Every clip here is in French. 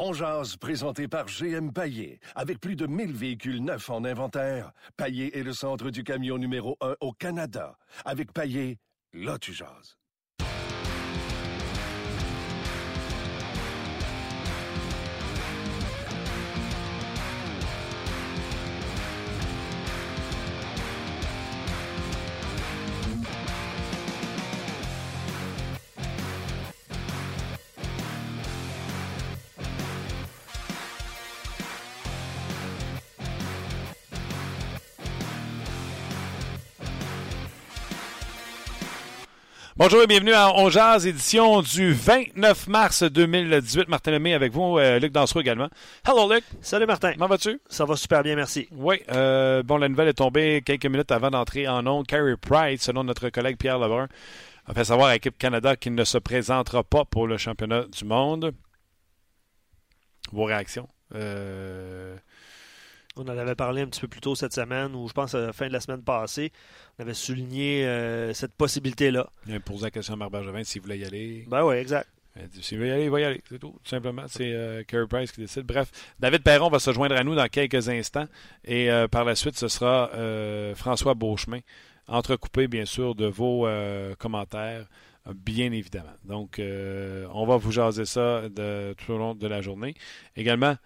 On présenté par GM Paillé. Avec plus de 1000 véhicules neufs en inventaire, Paillé est le centre du camion numéro 1 au Canada. Avec Paillé, là tu. Bonjour et bienvenue à On Jazz, édition du 29 mars 2018. Martin Lemay avec vous, euh, Luc Dansereau également. Hello Luc. Salut Martin. Comment vas-tu? Ça va super bien, merci. Oui, euh, bon, la nouvelle est tombée quelques minutes avant d'entrer en ondes. Carey Price, selon notre collègue Pierre Lebrun, a fait savoir à l'équipe Canada qu'il ne se présentera pas pour le championnat du monde. Vos réactions? Euh... On en avait parlé un petit peu plus tôt cette semaine, ou je pense à la fin de la semaine passée. On avait souligné euh, cette possibilité-là. Il a posé la question à Marc Bergevin s'il voulait y aller. Ben oui, exact. S'il veut y aller, il va y aller. C'est tout. Tout simplement. C'est euh, Carey Price qui décide. Bref, David Perron va se joindre à nous dans quelques instants. Et euh, par la suite, ce sera euh, François Beauchemin, entrecoupé, bien sûr, de vos commentaires, bien évidemment. Donc, on va vous jaser ça de, tout au long de la journée. Également,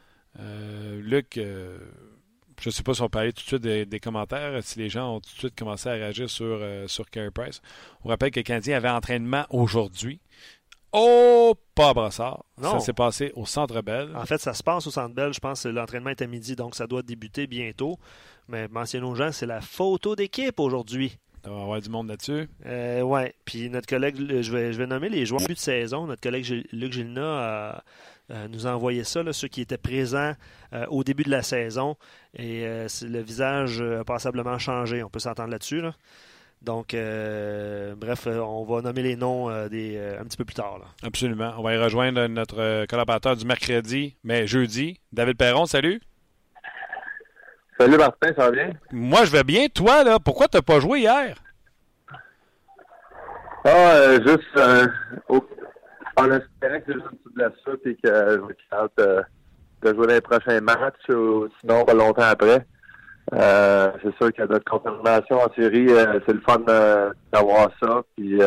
Luc je ne sais pas si on peut aller tout de suite des, des, commentaires, si les gens ont tout de suite commencé à réagir sur, euh, sur Carey Price. On rappelle que le Canadien avait entraînement aujourd'hui. Oh, pas Brassard. Ça s'est passé au Centre Bell. En fait, ça se passe au Centre Bell. Je pense que l'entraînement est à midi, donc ça doit débuter bientôt. Mais mentionnons aux gens, c'est la photo d'équipe aujourd'hui. Il va avoir du monde là-dessus. Euh, oui. Puis notre collègue, je vais, je vais nommer les joueurs de saison. Notre collègue Luc Gilna a nous a envoyé ça, là, ceux qui étaient présents euh, au début de la saison. Et euh, le visage a passablement changé. On peut s'entendre là-dessus. Là. Donc, bref, on va nommer les noms des, un petit peu plus tard. Là. Absolument. On va y rejoindre notre collaborateur du mercredi, mais jeudi, David Perron. Salut. Salut Martin, ça va bien? Moi, je vais bien. Toi, là, pourquoi tu n'as pas joué hier? Ah, juste au, en espérant que c'est juste une blessure et que je vais être de, jouer les prochains matchs ou sinon pas longtemps après. Euh, c'est sûr a notre confirmation en série, euh, c'est le fun euh, d'avoir ça. Puis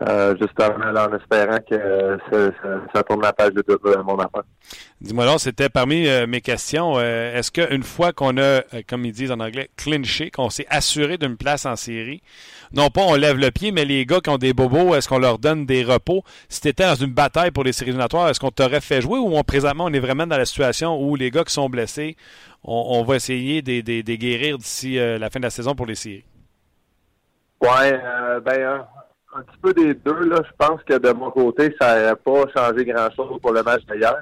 euh, euh, justement là, en espérant que ça, ça, ça tourne la page de tout mon affaire. Dis-moi donc, c'était parmi euh, mes questions. Euh, est-ce qu'une fois qu'on a, comme ils disent en anglais, clinché, qu'on s'est assuré d'une place en série, non pas on lève le pied, mais les gars qui ont des bobos, est-ce qu'on leur donne des repos? Si tu étais dans une bataille pour les séries éliminatoires, est-ce qu'on t'aurait fait jouer ou on, présentement on est vraiment dans la situation où les gars qui sont blessés, on, on va essayer de les guérir d'ici euh, la fin de la saison pour les séries? Ouais, ben un petit peu des deux. Là. Je pense que de mon côté, ça n'aurait pas changé grand-chose pour le match d'hier.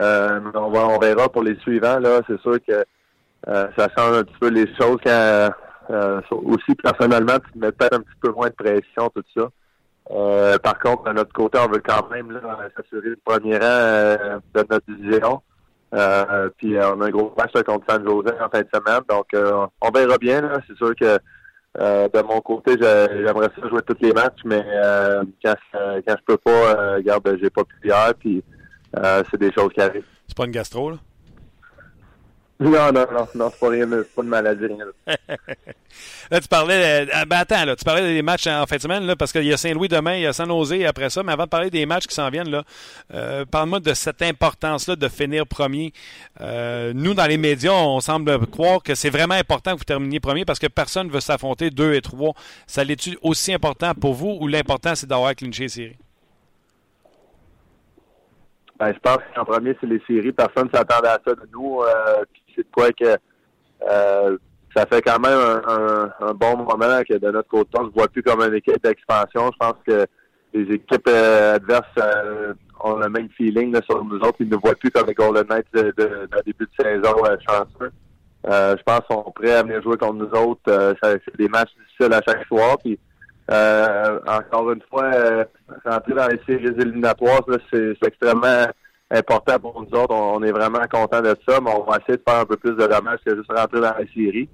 Euh, on, va, on verra pour les suivants. Là, c'est sûr que euh, ça change un petit peu les choses quand euh, aussi personnellement, tu mets peut-être un petit peu moins de pression, tout ça. Euh, par contre, de notre côté, on veut quand même s'assurer le premier rang de notre division. Puis on a un gros match contre San Jose en fin de semaine. Donc on verra bien. C'est sûr que de mon côté, j'aimerais ça jouer tous les matchs, mais quand, quand je peux pas, regarde, j'ai pas pu hier, puis c'est des choses qui arrivent. C'est pas une gastro, là? Non, non, non, non, c'est pas rien, c'est pas une maladie, rien. là, tu parlais, euh, ben attends, là, tu parlais des matchs en fin de semaine, là, parce qu'il y a Saint-Louis demain, il y a San Jose après ça, mais avant de parler des matchs qui s'en viennent, là, euh, parle-moi de cette importance-là de finir premier. Euh, nous, dans les médias, on semble croire que c'est vraiment important que vous terminiez premier parce que personne ne veut s'affronter deux et trois. Ça l'est-tu aussi important pour vous ou l'important, c'est d'avoir clinché série? Ben, je pense qu'en premier, c'est les séries. Personne ne s'attendait à ça de nous. Euh, c'est de quoi que euh, ça fait quand même un, bon moment que de notre côté, on ne se voit plus comme une équipe d'expansion. Je pense que les équipes euh, adverses euh, ont le même feeling sur nous autres. Ils ne nous voient plus comme les Golden Knights de début de saison chanceux. je pense qu'ils sont prêts à venir jouer contre nous autres. c'est des matchs difficiles à chaque soir. Puis, encore une fois, rentrer dans les séries éliminatoires, c'est extrêmement important pour nous autres. On, est vraiment content de ça, mais on va essayer de faire un peu plus de dommages que juste rentrer dans la série.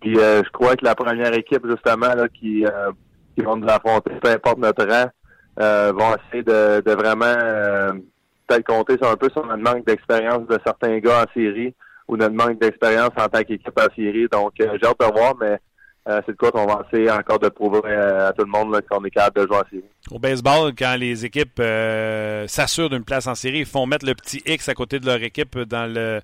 Puis euh, je crois que la première équipe, justement, là, qui, euh, qui vont nous affronter, peu importe notre rang, euh, vont essayer de, de vraiment peut-être compter sur un peu sur notre manque d'expérience de certains gars en série ou notre manque d'expérience en tant qu'équipe en série. Donc, j'ai hâte de voir, mais c'est de quoi qu'on va essayer encore de prouver à tout le monde qu'on est capable de jouer en série. Au baseball, quand les équipes s'assurent d'une place en série, ils font mettre le petit X à côté de leur équipe dans le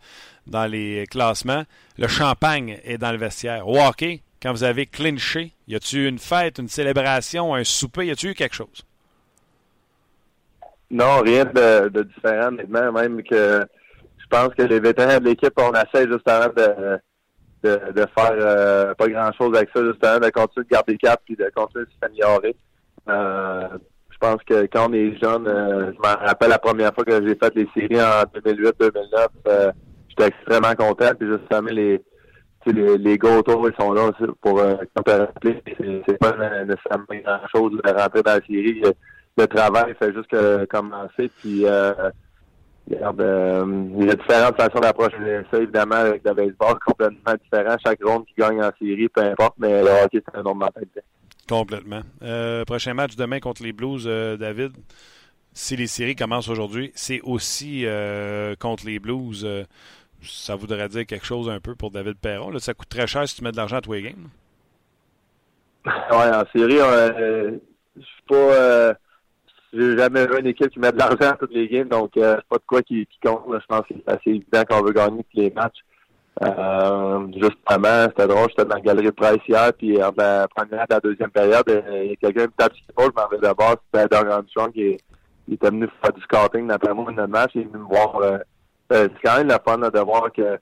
dans les classements. Le champagne est dans le vestiaire. Au hockey, quand vous avez clinché, y a-t-il une fête, une célébration, un souper, y a-t-il eu quelque chose? Non, rien de, de différent. Même que je pense que les vétérans de l'équipe, on essaie justement de, de, faire euh, pas grand-chose avec ça, justement, de continuer de garder cap puis de continuer de s'améliorer. Euh, je pense que quand on est jeune, euh, je me rappelle la première fois que j'ai fait les séries en 2008-2009, j'étais extrêmement content. Puis justement, les, les, gars autour, ils sont là aussi pour euh, C'est pas nécessairement grand-chose de rentrer dans la série. Le travail fait juste commencer. Puis, regarde, euh, il y a différentes façons d'approcher ça, évidemment, avec le baseball complètement différent. Chaque ronde qui gagne en série, peu importe, mais le hockey, c'est un nombre mentalité. Complètement. Euh, prochain match demain contre les Blues, euh, David. Si les séries commencent aujourd'hui, c'est aussi euh, contre les Blues ça voudrait dire quelque chose un peu pour David Perron. Là, ça coûte très cher si tu mets de l'argent à tous les games. Oui, en série, euh, je suis pas. Euh, j'ai jamais vu une équipe qui met de l'argent à toutes les games, donc euh, c'est pas de quoi qui, compte. Je pense que c'est assez évident qu'on veut gagner tous les matchs. Euh, justement, c'était drôle, j'étais dans la galerie de presse hier, puis en la première et la deuxième période, il y a quelqu'un qui me tape sur l'épaule, je m'en vais d'abord, c'était Doug Armstrong qui il était venu faire du scouting d'après moi dans le match, il est venu me voir euh, c'est quand même la fun de voir que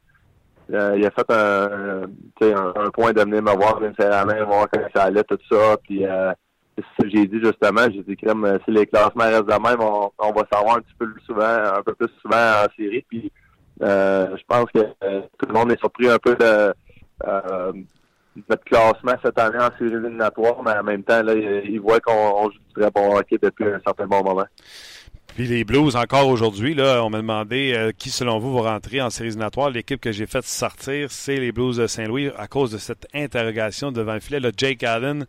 euh, il a fait un, un, point de venir me voir nécessairement, voir comment ça allait, tout ça. Puis euh, j'ai dit justement, j'ai dit que si les classements restent de même, on, va savoir un petit peu plus souvent, un peu plus souvent en série. Puis je pense que tout le monde est surpris un peu de notre classement cette année en série éliminatoire, mais en même temps, là, ils voient qu'on joue du très bon hockey depuis un certain bon moment. Puis les Blues, encore aujourd'hui, là, on m'a demandé euh, qui, selon vous, va rentrer en séries éliminatoires. L'équipe que j'ai faite sortir, c'est les Blues de Saint-Louis à cause de cette interrogation devant le filet. Le Jake Allen,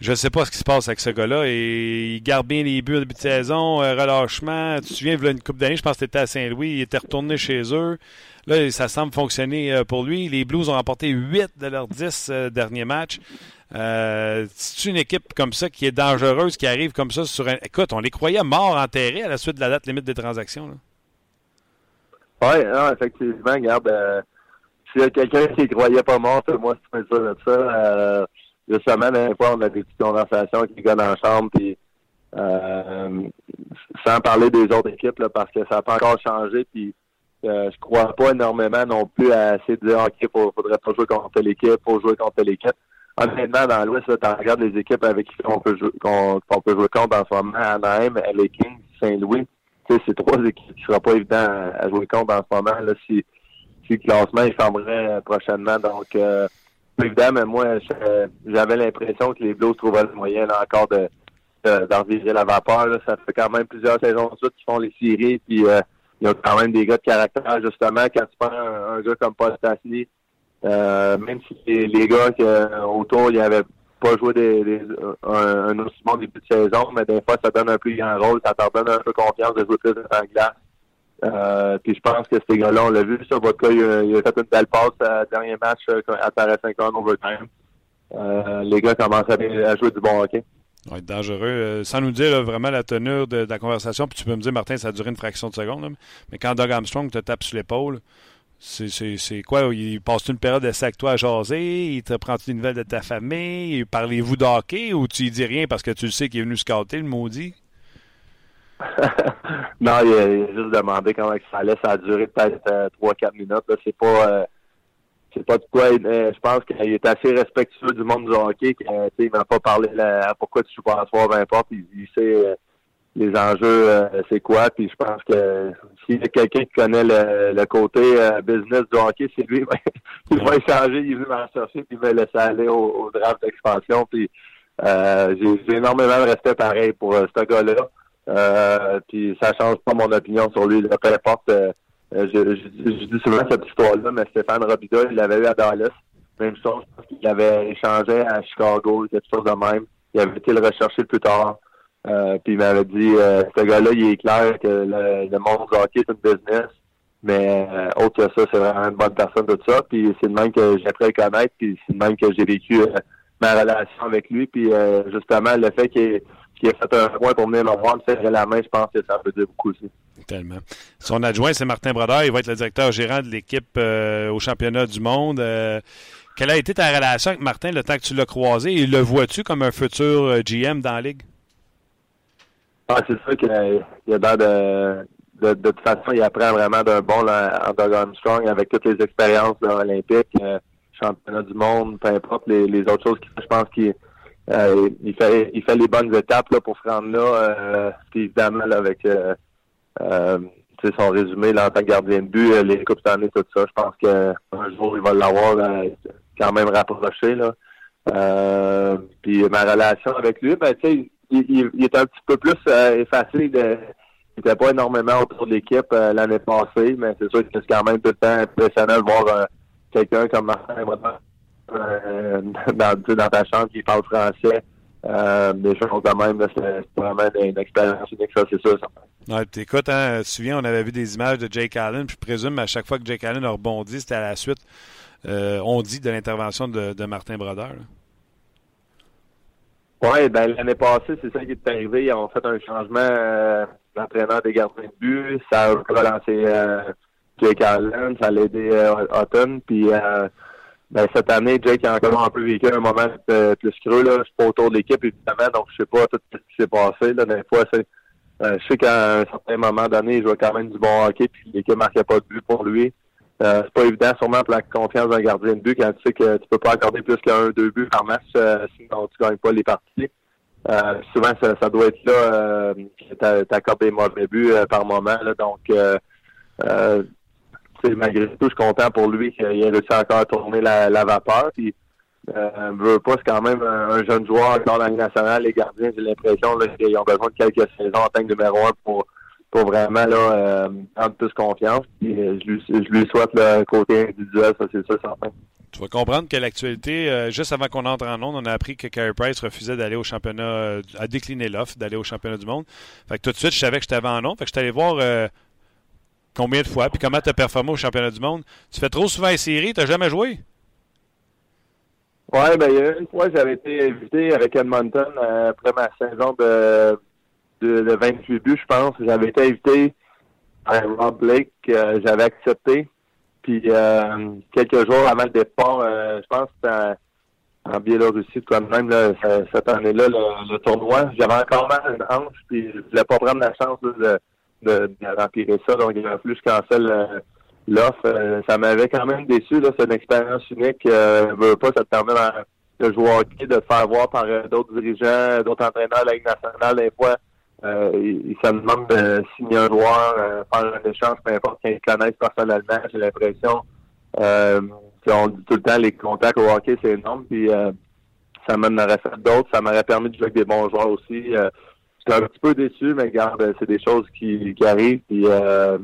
je ne sais pas ce qui se passe avec ce gars-là. Il garde bien les buts au début de saison, euh, relâchement. Tu te souviens, il y une coupe d'années, je pense que tu étais à Saint-Louis, il était retourné chez eux. Là, ça semble fonctionner euh, pour lui. Les Blues ont remporté 8 de leurs 10 derniers matchs. Euh, c'est une équipe comme ça qui est dangereuse, qui arrive comme ça sur un. Écoute, on les croyait morts, enterrés à la suite de la date limite des transactions. Oui, effectivement, regarde, euh, s'il y a quelqu'un qui ne croyait pas mort, moi, c'est ça de ça. Euh, justement, des fois, on a des petites conversations avec les gars dans la chambre, puis euh, sans parler des autres équipes, là, parce que ça n'a pas encore changé, puis euh, je crois pas énormément non plus à essayer de dire, OK, faudrait pas jouer contre l'équipe, faut jouer contre l'équipe honnêtement, dans l'Ouest, tu regardes les équipes avec qui on peut jouer, qu'on, peut jouer contre en ce moment, Anaheim, LA Kings, Saint-Louis. Tu sais, c'est trois équipes qui ne sera pas évident à, jouer contre en ce moment, là, si, si le classement, il fermerait prochainement. Donc, euh, mais moi, j'avais l'impression que les Blues trouvaient le moyen, là, encore de, de la vapeur. Là. Ça fait quand même plusieurs saisons ensuite qui font les séries, puis euh, il y a quand même des gars de caractère, justement. Quand tu prends un, gars comme Paul Stastny, euh, même si les, gars qui, euh, autour, ils n'avaient pas joué des, des, un, un aussi bon début de saison, mais des fois, ça donne un plus grand rôle, ça leur donne un peu confiance de jouer plus en glace. Euh, puis je pense que ces gars-là, on l'a vu sur votre cas, il a, il a, fait une belle passe à dernier match euh, à Paris 50 overtime. Euh, les gars commencent à, jouer du bon hockey. être dangereux. sans nous dire vraiment la tenue de, la conversation, puis tu peux me dire, Martin, ça a duré une fraction de seconde, mais quand Doug Armstrong te tape sur l'épaule, c'est quoi? Il passe une période de avec toi à jaser? Il te prend une nouvelle de ta famille? Parlez-vous d'hockey ou tu dis rien parce que tu le sais qu'il est venu scouter, le maudit? non, il a, juste demandé comment ça allait. Ça a duré peut-être 3-4 euh, minutes. C'est pas euh, c'est pas de quoi. Euh, je pense qu'il est assez respectueux du monde du hockey. il m'a pas parlé là, pourquoi tu joues pas à soir, peu importe. Il, sait les enjeux, c'est quoi. Puis je pense que s'il y a quelqu'un qui connaît le, côté business du hockey, c'est lui. il va échanger, il veut m'en chercher, puis il va laisser aller au, draft d'expansion. Puis j'ai énormément de respect pareil pour ce gars-là. Puis ça change pas mon opinion sur lui. Peu importe. Je, je, dis souvent cette histoire-là, mais Stéphane Robida, il l'avait eu à Dallas. Même chose, parce qu'il avait échangé à Chicago, quelque chose de même. Il avait été le rechercher plus tard. Euh, puis il m'avait dit, euh, ce gars-là, il est clair que le, le monde du hockey est un business. Mais euh, autre que ça, c'est vraiment une bonne personne, tout ça. Puis c'est de même que j'ai appris à le connaître. Puis c'est de même que j'ai vécu euh, ma relation avec lui. Puis euh, justement, le fait qu'il qu'il ait fait un point pour venir me voir, me serrer la main, je pense que ça peut dire beaucoup aussi. Tellement. Son adjoint, c'est Martin Brodeur. Il va être le directeur gérant de l'équipe euh, au championnat du monde. Euh, quelle a été ta relation avec Martin le temps que tu l'as croisé? Et le vois-tu comme un futur euh, GM dans la Ligue? Ah, c'est sûr qu'il a l'air de, de, de toute façon, il apprend vraiment d'un bon là, en Doug Armstrong avec toutes les expériences olympiques, euh, championnat du monde, peu importe les, les autres choses qu'il fait. Je pense qu'il euh, il fait il fait les bonnes étapes là, pour se rendre là. Euh, évidemment là, avec euh, euh, son résumé là, en tant que gardien de but, euh, les coupes d'année, tout ça, je pense qu'un jour il va l'avoir quand même rapproché. Là. Puis ma relation avec lui, ben il, il, il est un petit peu plus effacé de il n'était pas énormément autour de l'équipe l'année passée, mais c'est sûr que c'est quand même tout le temps impressionnant de voir quelqu'un comme Martin euh, dans, dans ta chambre qui parle français. Euh, des choses de même, c'est vraiment une, expérience unique, ça, c'est sûr. ça. Ouais, écoute, hein, tu te souviens, on avait vu des images de Jake Allen, puis je présume à chaque fois que Jake Allen a rebondi, c'était à la suite, euh, on dit, de l'intervention de, de Martin Brodeur. Oui, ben l'année passée, c'est ça qui est arrivé. Ils ont fait un changement euh, d'entraîneur des gardiens de but. Ça a relancé Jake Allen, ça l'a aidé Hutton. Puis euh, ben, cette année, Jake a encore un peu vécu un moment euh, plus creux. Là. Je suis pas autour de l'équipe, évidemment, donc je sais pas tout ce qui s'est passé. Là. Des fois, c'est. euh, je sais qu'à un certain moment donné, il jouait quand même du bon hockey, puis l'équipe marquait pas de but pour lui. Euh, c'est pas évident, sûrement pour la confiance d'un gardien de but, quand tu sais que tu peux pas accorder plus qu'un, deux buts par match, euh, sinon tu gagnes pas les parties. Euh, souvent, ça, ça doit être là euh, tu accordes des mauvais buts par moment. Là, donc, euh, malgré tout, je suis content pour lui qu'il ait réussi encore à tourner la, vapeur. Puis, euh, veut pas, c'est quand même un, un jeune joueur dans la nationale. Les gardiens, j'ai l'impression qu'ils ont besoin de quelques saisons en tant que numéro un pour pour vraiment là euh, prendre plus confiance. Puis, euh, je, lui, souhaite le côté individuel, ça c'est ça, certain. Tu vas comprendre que l'actualité, euh, juste avant qu'on entre en onde, on a appris que Carey Price refusait d'aller au championnat, euh, a décliné l'offre d'aller au championnat du monde. Fait que tout de suite, je savais que je t'avais en onde. Fait que je suis allé voir euh, combien de fois, puis comment tu as performé au championnat du monde. Tu fais trop souvent les séries, tu jamais joué? Ouais, ben il y a une fois j'avais été invité avec Edmonton euh, après ma saison de, de, de 28 buts, je pense. J'avais été invité à Rob Blake, euh, j'avais accepté. Puis euh, quelques jours avant le départ, je pense que c'était en, Biélorussie, tout de même, là, ce- cette année-là, le, tournoi. J'avais encore mal une hanche, puis je voulais pas prendre la chance de, de, de rempirer ça. Donc fallu que je cancelle l'offre. Euh, ça m'avait quand même déçu. C'est une expérience unique. Euh, pas, ça te permet de jouer au hockey, de te faire voir par euh, d'autres dirigeants, d'autres entraîneurs de la Ligue nationale. Des fois, euh, ils, se de signer un joueur, euh, faire un échange, peu importe qu'ils connaissent personnellement. J'ai l'impression euh, qu'on dit tout le temps les contacts au hockey, c'est énorme. Puis euh, ça m'en fait d'autres. Ça m'aurait permis de jouer avec des bons joueurs aussi. J'étais un petit peu déçu, mais regarde, c'est des choses qui, qui arrivent. Puis euh,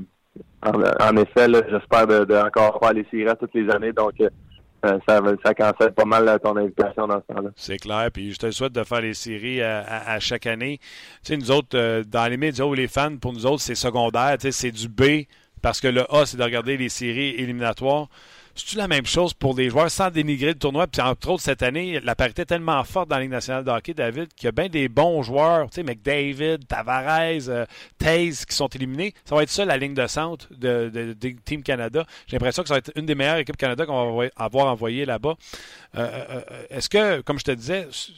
en, effet, j'espère de, encore faire les séries toutes les années. Donc euh, ça, ça cancelle pas mal ton invitation dans ce temps-là. C'est clair. Puis je te souhaite de faire les séries à chaque année. Tu sais, nous autres, euh, dans les médias ou les fans, pour nous autres, c'est secondaire. Tu sais, c'est du B parce que le A, c'est de regarder les séries éliminatoires. C'est-tu la même chose pour les joueurs sans dénigrer le tournoi? Puis entre autres, cette année, la parité est tellement forte dans la Ligue nationale de hockey, David, qu'il y a bien des bons joueurs, tu sais, McDavid, Tavares, euh, qui sont éliminés. Ça va être ça la ligne de centre de, Team Canada. J'ai l'impression que ça va être une des meilleures équipes Canada qu'on va avoir envoyées là-bas. Euh, euh, euh, Est-ce que, comme je te disais, tu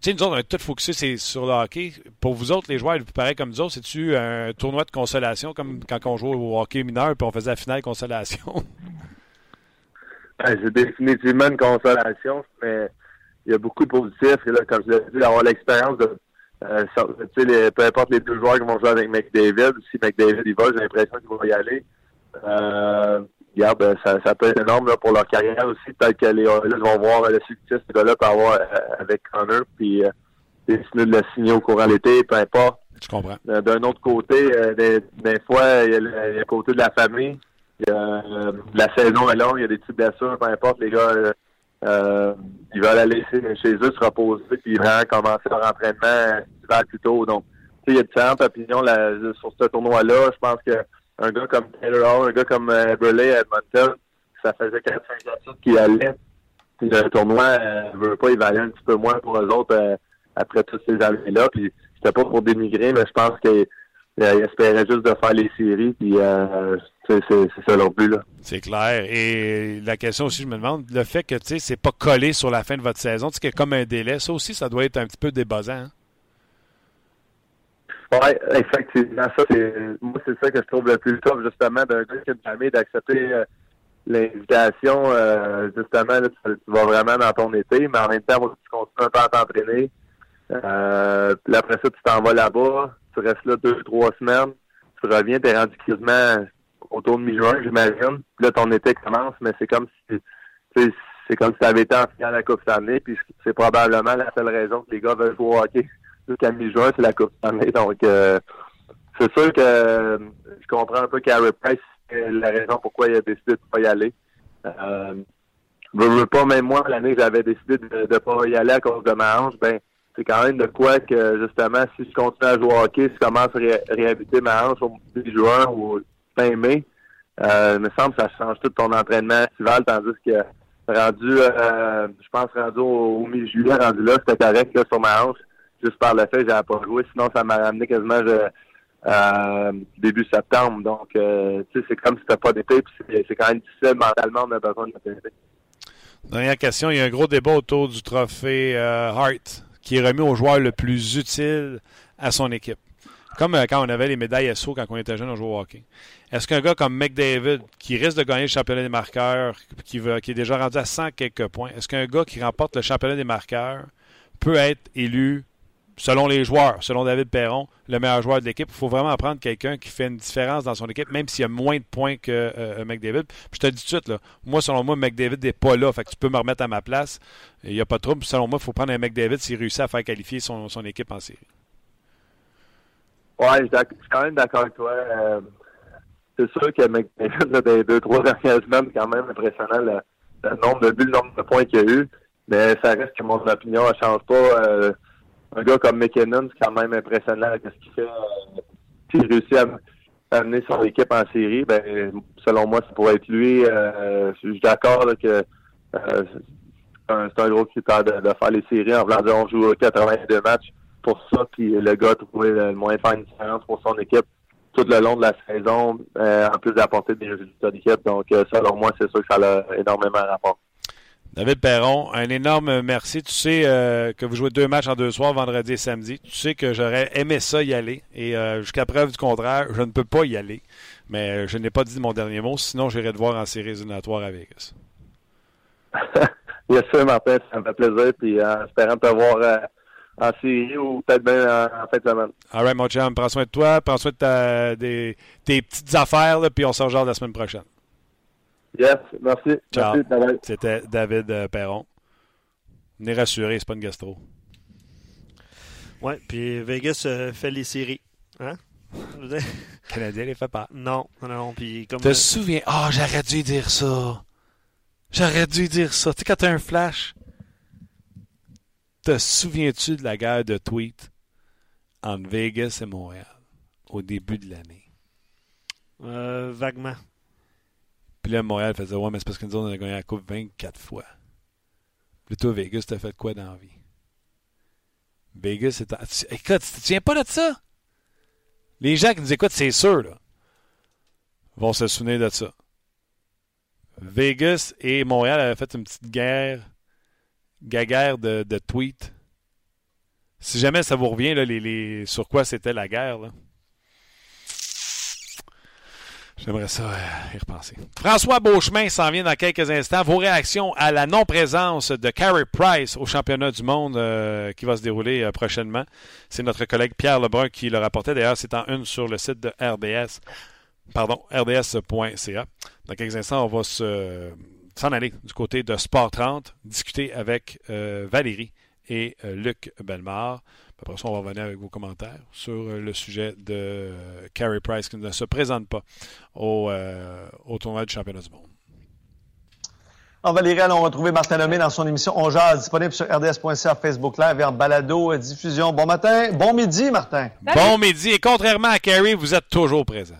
sais, nous autres, on est tous focusés c'est sur le hockey. Pour vous autres, les joueurs, pareil comme nous autres, c'est-tu un tournoi de consolation, comme quand on jouait au hockey mineur puis on faisait la finale consolation? Ben, c'est définitivement une consolation, mais il y a beaucoup de positifs. Et là, comme je l'ai dit, d'avoir l'expérience de euh, les- peu importe les deux joueurs qui vont jouer avec McDavid, si McDavid il va, j'ai l'impression qu'il va y aller. Euh, regarde, euh, ça, ça peut être énorme là, pour leur carrière aussi. Peut-être que les Oilers vont voir le succès ce gars-là peut avoir euh, avec Connor, puis euh, décider de le signer au courant de l'été, peu importe. Je comprends. Euh, D'un autre côté, euh, des, des fois, il y, a le, il y a le côté de la famille. Euh, la saison est longue, il y a des petites blessures, peu importe, les gars, euh, euh, ils veulent aller laisser chez eux se reposer, puis vraiment commencer leur entraînement festival plus tôt. Donc, il y a différentes opinions sur ce tournoi-là. Je pense que un gars comme Taylor Hall, un gars comme euh, Burley à Edmonton, ça faisait 4-5 ans qu'il allait. Puis le tournoi euh, veut pas, il valait un petit peu moins pour eux autres euh, après toutes ces années-là. Puis c'était pas pour démigrer, mais je pense qu'il espérait juste de faire les séries. Puis euh, c'est ça non plus. C'est clair. Et la question aussi, je me demande, le fait que tu sais, c'est pas collé sur la fin de votre saison, y a comme un délai, ça aussi, ça doit être un petit peu débuzzant. Hein? Oui, effectivement. Ça, c'est moi, c'est ça que je trouve le plus top, justement, d'un gars qui a jamais d'accepter euh, l'invitation. Euh, justement, là, tu, vas vraiment dans ton été, mais en même temps, tu continues un peu à t'entraîner. Euh, puis après ça, tu t'en vas là-bas, tu restes là deux, trois semaines, tu reviens, tu es rendu quasiment autour de mi-juin, j'imagine. Là, ton été commence, mais c'est comme si c'est comme si tu avais été en finale à la Coupe année, puis c'est probablement la seule raison que les gars veulent jouer au hockey jusqu'à mi-juin, c'est la Coupe année. Donc, euh, c'est sûr que euh, je comprends un peu Carey Price, la raison pourquoi il a décidé de ne pas y aller. Euh, je veux pas, même moi, l'année que j'avais décidé de ne pas y aller à cause de ma hanche, ben, c'est quand même de quoi que, justement, si je continue à jouer au hockey, si je commence à réhabiter ma hanche au mi juin ou fin mai, euh, il me semble que ça change tout ton entraînement estival, tandis que rendu, euh, je pense, rendu au, mi-juillet, rendu là, c'était correct, là, sur ma hanche juste par le fait que j'avais pas joué. Sinon, ça m'a ramené quasiment euh, début septembre. Donc, tu sais, c'est comme si c'était pas d'été. Puis c'est quand même difficile mentalement, on a besoin de notre Dernière question. Il y a un gros débat autour du trophée Hart qui est remis au joueur le plus utile à son équipe. Comme quand on avait les médailles SO quand on était jeune, on jouait au hockey. Est-ce qu'un gars comme McDavid, qui risque de gagner le championnat des marqueurs, qui, veut, qui est déjà rendu à 100 quelques points, est-ce qu'un gars qui remporte le championnat des marqueurs peut être élu selon les joueurs, selon David Perron, le meilleur joueur de l'équipe? Il faut vraiment prendre quelqu'un qui fait une différence dans son équipe, même s'il y a moins de points que euh, McDavid. Puis je te dis tout de suite, là, moi, selon moi, McDavid n'est pas là. Fait que tu peux me remettre à ma place. Il n'y a pas de trouble. Selon moi, il faut prendre un McDavid s'il réussit à faire qualifier son équipe en série. Oui, je suis quand même d'accord avec toi. Euh, c'est sûr que McDavid, des deux, trois dernières semaines, c'est quand même impressionnant le, nombre de buts, le nombre de points qu'il y a eu. Mais ça reste que mon opinion ne change pas. Euh, un gars comme McKinnon, c'est quand même impressionnant ce qu'il fait. Euh, S'il réussit à, amener son équipe en série, ben selon moi, ça pourrait être lui. Je suis d'accord que c'est un, gros critère de, faire les séries. En voulant on joue 82 matchs pour ça, puis le gars a trouvé le moyen de faire une différence pour son équipe tout le long de la saison, en plus d'apporter des résultats d'équipe. Donc, selon moi, c'est sûr que ça a énormément rapport. David Perron, un énorme merci. Tu sais euh, que vous jouez deux matchs en deux soirs, vendredi et samedi. Tu sais que j'aurais aimé ça y aller. Et euh, jusqu'à preuve du contraire, je ne peux pas y aller. Mais euh, je n'ai pas dit mon dernier mot, sinon j'irai te voir en série éliminatoire à Vegas. Bien sûr, Martin, ça me fait plaisir. Puis en espérant te voir en série ou peut-être bien en, fin de semaine. All right, mon chum, prends soin de toi, prends soin de des, tes petites affaires, puis on se rejoint la semaine prochaine. Yes, merci. Ciao. C'était David euh, Perron. Venez rassurer, c'est pas une gastro. Ouais, puis Vegas euh, fait les séries. Hein? Canadien les fait pas. Non, non, puis comme. Te euh, souviens. Ah, oh, j'aurais dû dire ça. J'aurais dû dire ça. Tu sais, quand t'as un flash, te souviens-tu de la guerre de tweet entre Vegas et Montréal au début de l'année? Euh, vaguement. Puis là, Montréal faisait Ouais, mais c'est parce que nous, on a gagné la Coupe 24 fois. Puis toi, Vegas, t'as fait quoi dans la vie? Vegas, c'est. Écoute, tu te souviens pas de ça? Les gens qui nous écoutent, c'est sûr, là, vont se souvenir de ça. Vegas et Montréal avaient fait une petite guerre, guerre de, tweets. Si jamais ça vous revient, là, les, sur quoi c'était la guerre. J'aimerais ça euh, y repenser. François Beauchemin s'en vient dans quelques instants. Vos réactions à la non-présence de Carey Price au championnat du monde euh, qui va se dérouler euh, prochainement. C'est notre collègue Pierre Lebrun qui le rapportait. D'ailleurs, c'est en une sur le site de RDS. Pardon, rds.ca. Dans quelques instants, on va s'en aller du côté de Sport 30, discuter avec Valérie et Luc Belmar. Après ça, on va revenir avec vos commentaires sur euh, le sujet de euh, Carey Price qui ne se présente pas au, euh, au tournoi du championnat du monde. Valérie, allons retrouver Martin Lemay dans son émission On Jazz, disponible sur rds.ca, Facebook Live et en balado diffusion. Bon matin, bon midi, Martin. Bon midi. Et contrairement à Carrie, vous êtes toujours présent.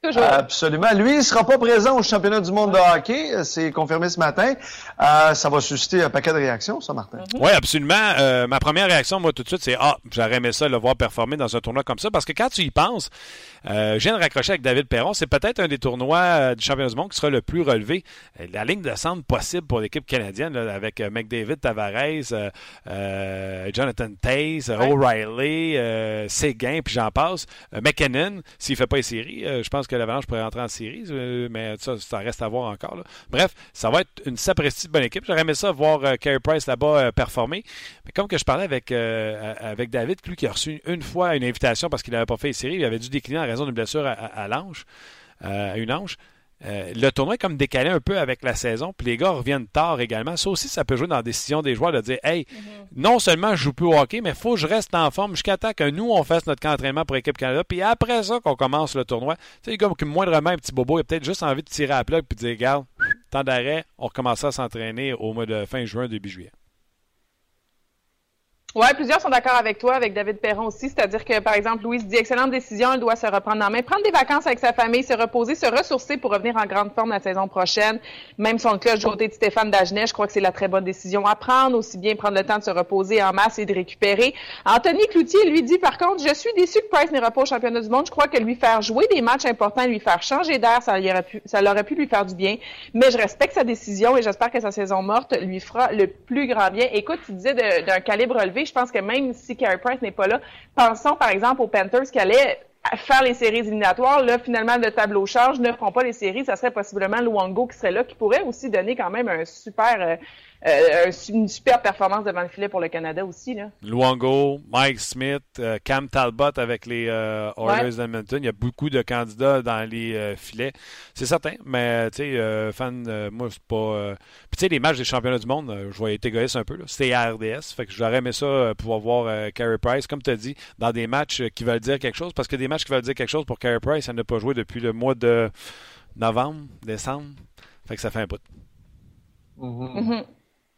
Toujours. Absolument. Lui, il ne sera pas présent au championnat du monde de hockey. C'est confirmé ce matin. Euh, ça va susciter un paquet de réactions, ça, Martin. Mm-hmm. Oui, absolument. Euh, ma première réaction, moi, tout de suite, c'est Ah, j'aurais aimé ça le voir performer dans un tournoi comme ça. Parce que quand tu y penses, euh, je viens de raccrocher avec David Perron. C'est peut-être un des tournois euh, du championnat du monde qui sera le plus relevé. Euh, la ligne de centre possible pour l'équipe canadienne, là, avec McDavid, Tavares, Jonathan Taze, O'Reilly, Séguin, puis j'en passe. McKinnon, s'il ne fait pas les séries, je pense que l'Avalanche pourrait rentrer en série, mais ça, ça reste à voir encore. Là. Bref, ça va être une sapristi bonne équipe. J'aurais aimé ça voir Carey Price là-bas performer. Mais comme que je parlais avec, avec David, lui qui a reçu une fois une invitation parce qu'il n'avait pas fait les séries, il avait dû décliner en raison d'une blessure à, à, l'ange, à une hanche. Euh, le tournoi est comme décalé un peu avec la saison, puis les gars reviennent tard également. Ça aussi, ça peut jouer dans la décision des joueurs de dire Hey, non seulement je joue plus au hockey, mais il faut que je reste en forme jusqu'à temps que nous, on fasse notre camp d'entraînement pour l'équipe Canada, puis après ça qu'on commence le tournoi. Tu sais, gars qui moindrement un petit bobo, il a peut-être juste envie de tirer à plat puis de dire Regarde, temps d'arrêt, on recommence à s'entraîner au mois de fin juin, début juillet. Oui, plusieurs sont d'accord avec toi, avec David Perron aussi. C'est-à-dire que, par exemple, Louise dit excellente décision, elle doit se reprendre en main, prendre des vacances avec sa famille, se reposer, se ressourcer pour revenir en grande forme la saison prochaine. Même son cloche du côté de Stéphane Dagenet, je crois que c'est la très bonne décision à prendre, aussi bien prendre le temps de se reposer en masse et de récupérer. Anthony Cloutier lui dit, par contre, je suis déçu que Price n'ira pas au championnat du monde. Je crois que lui faire jouer des matchs importants, lui faire changer d'air, ça, aurait pu, ça aurait pu lui faire du bien. Mais je respecte sa décision et j'espère que sa saison morte lui fera le plus grand bien. Écoute, tu disais d'un calibre je pense que même si Carey Price n'est pas là, pensons par exemple aux Panthers qui allaient faire les séries éliminatoires. Là, finalement, le tableau charge, ne feront pas les séries. Ça serait possiblement Luongo qui serait là, qui pourrait aussi donner quand même un super, euh, euh, une super performance devant le filet pour le Canada aussi. Là. Luongo, Mike Smith, euh, Cam Talbot avec les euh, Oilers d'Edmonton. Il y a beaucoup de candidats dans les filets. C'est certain, mais tu sais, fan, moi, c'est pas. Puis tu sais, les matchs des championnats du monde, je vais être égoïste un peu. C'était à RDS. Fait que j'aurais aimé ça pouvoir voir Carey Price, comme tu as dit, dans des matchs qui veulent dire quelque chose. Parce que des matchs qui veulent dire quelque chose pour Carey Price, elle n'a pas joué depuis le mois de novembre, décembre. Fait que ça fait un bout. Mm-hmm.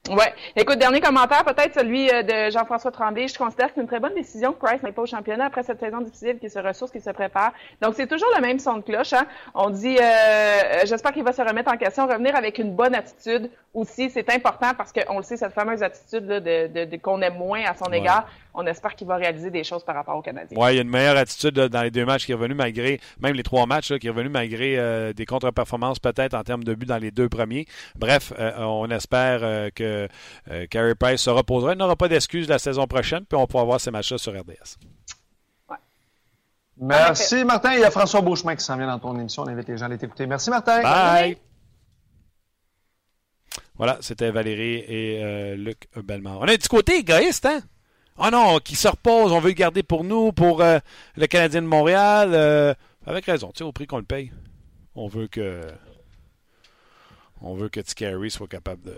Ouais. Écoute, dernier commentaire, peut-être celui euh, de Jean-François Tremblay. Je considère que c'est une très bonne décision que Price n'est pas au championnat après cette saison difficile, qu'il se ressource, qu'il se prépare. Donc, c'est toujours le même son de cloche. Hein? On dit, euh, euh, j'espère qu'il va se remettre en question, revenir avec une bonne attitude aussi. C'est important parce qu'on le sait, cette fameuse attitude là, de, de, de qu'on aime moins à son égard on espère qu'il va réaliser des choses par rapport aux Canadiens. Oui, il y a une meilleure attitude dans les deux matchs qui est revenu malgré, même les trois matchs, qui est revenu malgré euh, des contre-performances peut-être en termes de buts dans les deux premiers. Bref, euh, on espère euh, que Carey Price se reposera. Il n'aura pas d'excuses la saison prochaine, puis on pourra voir ces matchs-là sur RDS. Merci, Martin. Il y a François Beauchemin qui s'en vient dans ton émission. On invite les gens à l'écouter. Merci, Martin. Bye. Voilà, c'était Valérie et Luc Bellemare. On est du côté égoïste, hein? Ah oh non, qui se repose, on veut le garder pour nous, pour euh, le Canadien de Montréal. Euh, avec raison, tu sais, au prix qu'on le paye. On veut que. On veut que Carey soit capable de.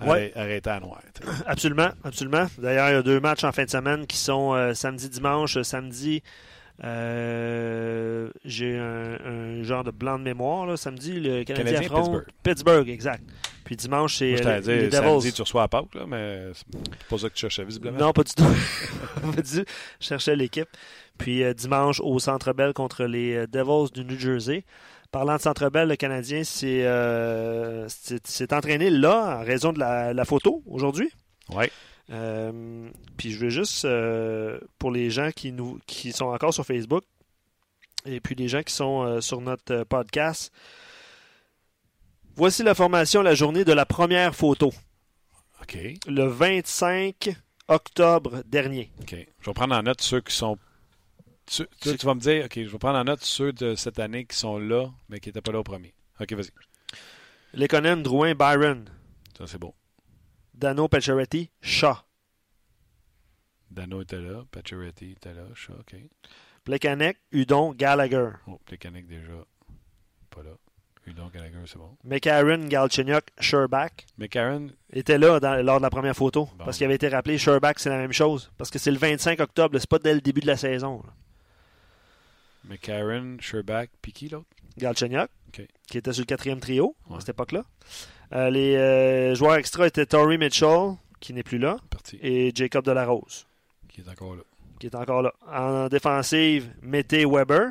Arrêter à noir. Absolument, absolument. D'ailleurs, il y a deux matchs en fin de semaine qui sont euh, samedi, dimanche. Samedi, euh, j'ai un, genre de blanc de mémoire là, samedi, le Canadien, Canadien Pittsburgh. Pittsburgh, exact. Puis dimanche, c'est les, les Devils. Samedi, tu reçois à Pâques, là, mais c'est pas ça que tu cherchais visiblement. Non, pas du tout. pas du tout. Je cherchais l'équipe. Puis euh, dimanche, au Centre Bell contre les euh, Devils du New Jersey. Parlant de Centre Bell, le Canadien s'est euh, entraîné là en raison de la, la photo aujourd'hui. Oui. Euh, puis je veux juste, euh, pour les gens qui, nous, qui sont encore sur Facebook, et puis les gens qui sont sur notre podcast, voici la formation, la journée de la première photo. OK. Le 25 octobre dernier. OK. Je vais prendre en note ceux qui sont tu, vas me dire, OK, je vais prendre en note ceux de cette année qui sont là, mais qui n'étaient pas là au premier. OK, vas-y. Lekonen, Drouin, Byron. Ça, c'est beau. Dano Pacioretty, Shaw. Dano était là, Pacioretty était là, Shaw, OK. Plekanec, Udon, Gallagher. Oh, Plekanec déjà, pas là. Udon, Gallagher, c'est bon. McCarron, Galchenyuk, Sherback. McCarron était là lors de la première photo. Parce qu'il avait été rappelé, Sherback, c'est la même chose. Parce que c'est le 25 octobre, c'est pas dès le début de la saison. McCarron, Sherback, puis qui l'autre? Galchenyuk. qui était sur le quatrième trio Ouais. à cette époque-là. Euh, les euh, joueurs extra étaient Torrey Mitchell, qui n'est plus là, Parti. et Jacob Delarose, Qui est encore là. qui est encore là. En défensive, Mété Weber,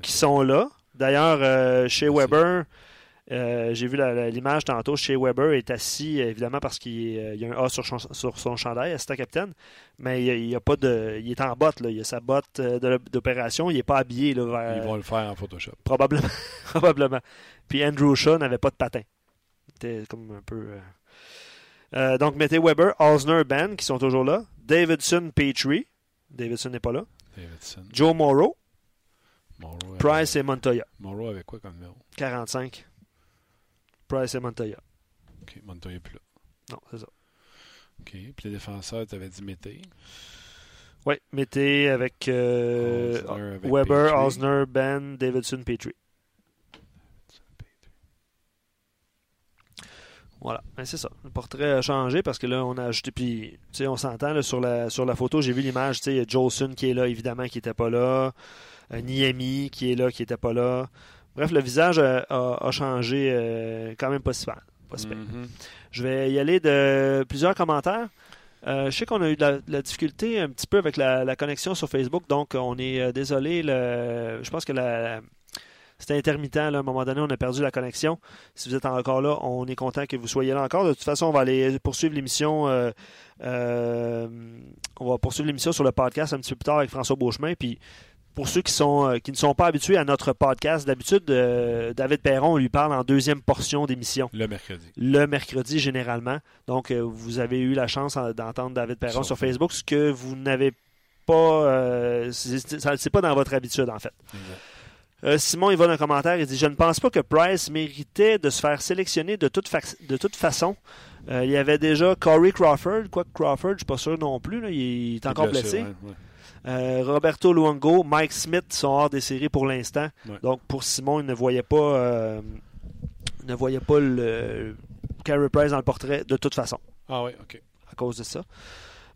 qui sont là. D'ailleurs, euh, chez Merci. Weber, euh, j'ai vu l'image tantôt, chez Weber est assis, évidemment, parce qu'il euh, y a un A sur, son- sur son chandail, assistant capitaine, mais il, il a pas de, il est en botte, là. il a sa botte euh, d'opération, il n'est pas habillé là, vers- Ils vont le faire en Photoshop. Probablement. Probablement. Puis Andrew Shaw n'avait pas de patin. C'était comme un peu. donc, mettez Weber, Osner, Ben, qui sont toujours là. Davidson, Petrie. Davidson n'est pas là. Davidson. Joe Morrow, Price et Montoya. Morrow avec quoi comme numéro? 45. Price et Montoya. Ok, Montoya est plus là. Non, c'est ça. Ok, puis les défenseurs, tu avais dit Mété. Oui, mettez avec, euh, Osner avec Weber, Petrie. Osner, Ben, Davidson, Petrie. Voilà, Ben, c'est ça. Le portrait a changé parce que là, on a ajouté, puis, tu sais, on s'entend là, sur, la, sur la photo, j'ai vu l'image, tu sais, il y a Jolson qui est là, évidemment, qui n'était pas là. Euh, Niemi qui est là, qui n'était pas là. Bref, le visage a, a- a changé euh, quand même pas si mal. Pas si pire. Mhm. Je vais y aller de plusieurs commentaires. Euh, je sais qu'on a eu de la, de la difficulté un petit peu avec la, la connexion sur Facebook, donc on est euh, désolé. Le, je pense que la, c'était intermittent. là. à un moment donné, on a perdu la connexion. Si vous êtes encore là, on est content que vous soyez là encore. De toute façon, on va aller poursuivre l'émission. euh, euh, on va poursuivre l'émission sur le podcast un petit peu plus tard avec François Beauchemin. Puis pour ceux qui, sont, euh, qui ne sont pas habitués à notre podcast, d'habitude, euh, David Perron, on lui parle en deuxième portion d'émission Le mercredi. le mercredi généralement. Donc, euh, vous avez eu la chance en- d'entendre David Perron Sur Facebook, ce que vous n'avez pas. euh, c'est pas dans votre habitude, en fait. Exact. Simon, il va dans un commentaire, il dit Je ne pense pas que Price méritait de se faire sélectionner de toute, fac- de toute façon. Il y avait déjà Corey Crawford, quoique Crawford, je ne suis pas sûr non plus, là, il est encore Blessé, blessé. ouais, ouais. Euh, Roberto Luongo, Mike Smith sont hors des séries pour l'instant. Ouais. Donc pour Simon, il ne voyait pas, euh, ne voyait pas le Carey Price dans le portrait de toute façon Ah oui, ok. à cause de ça.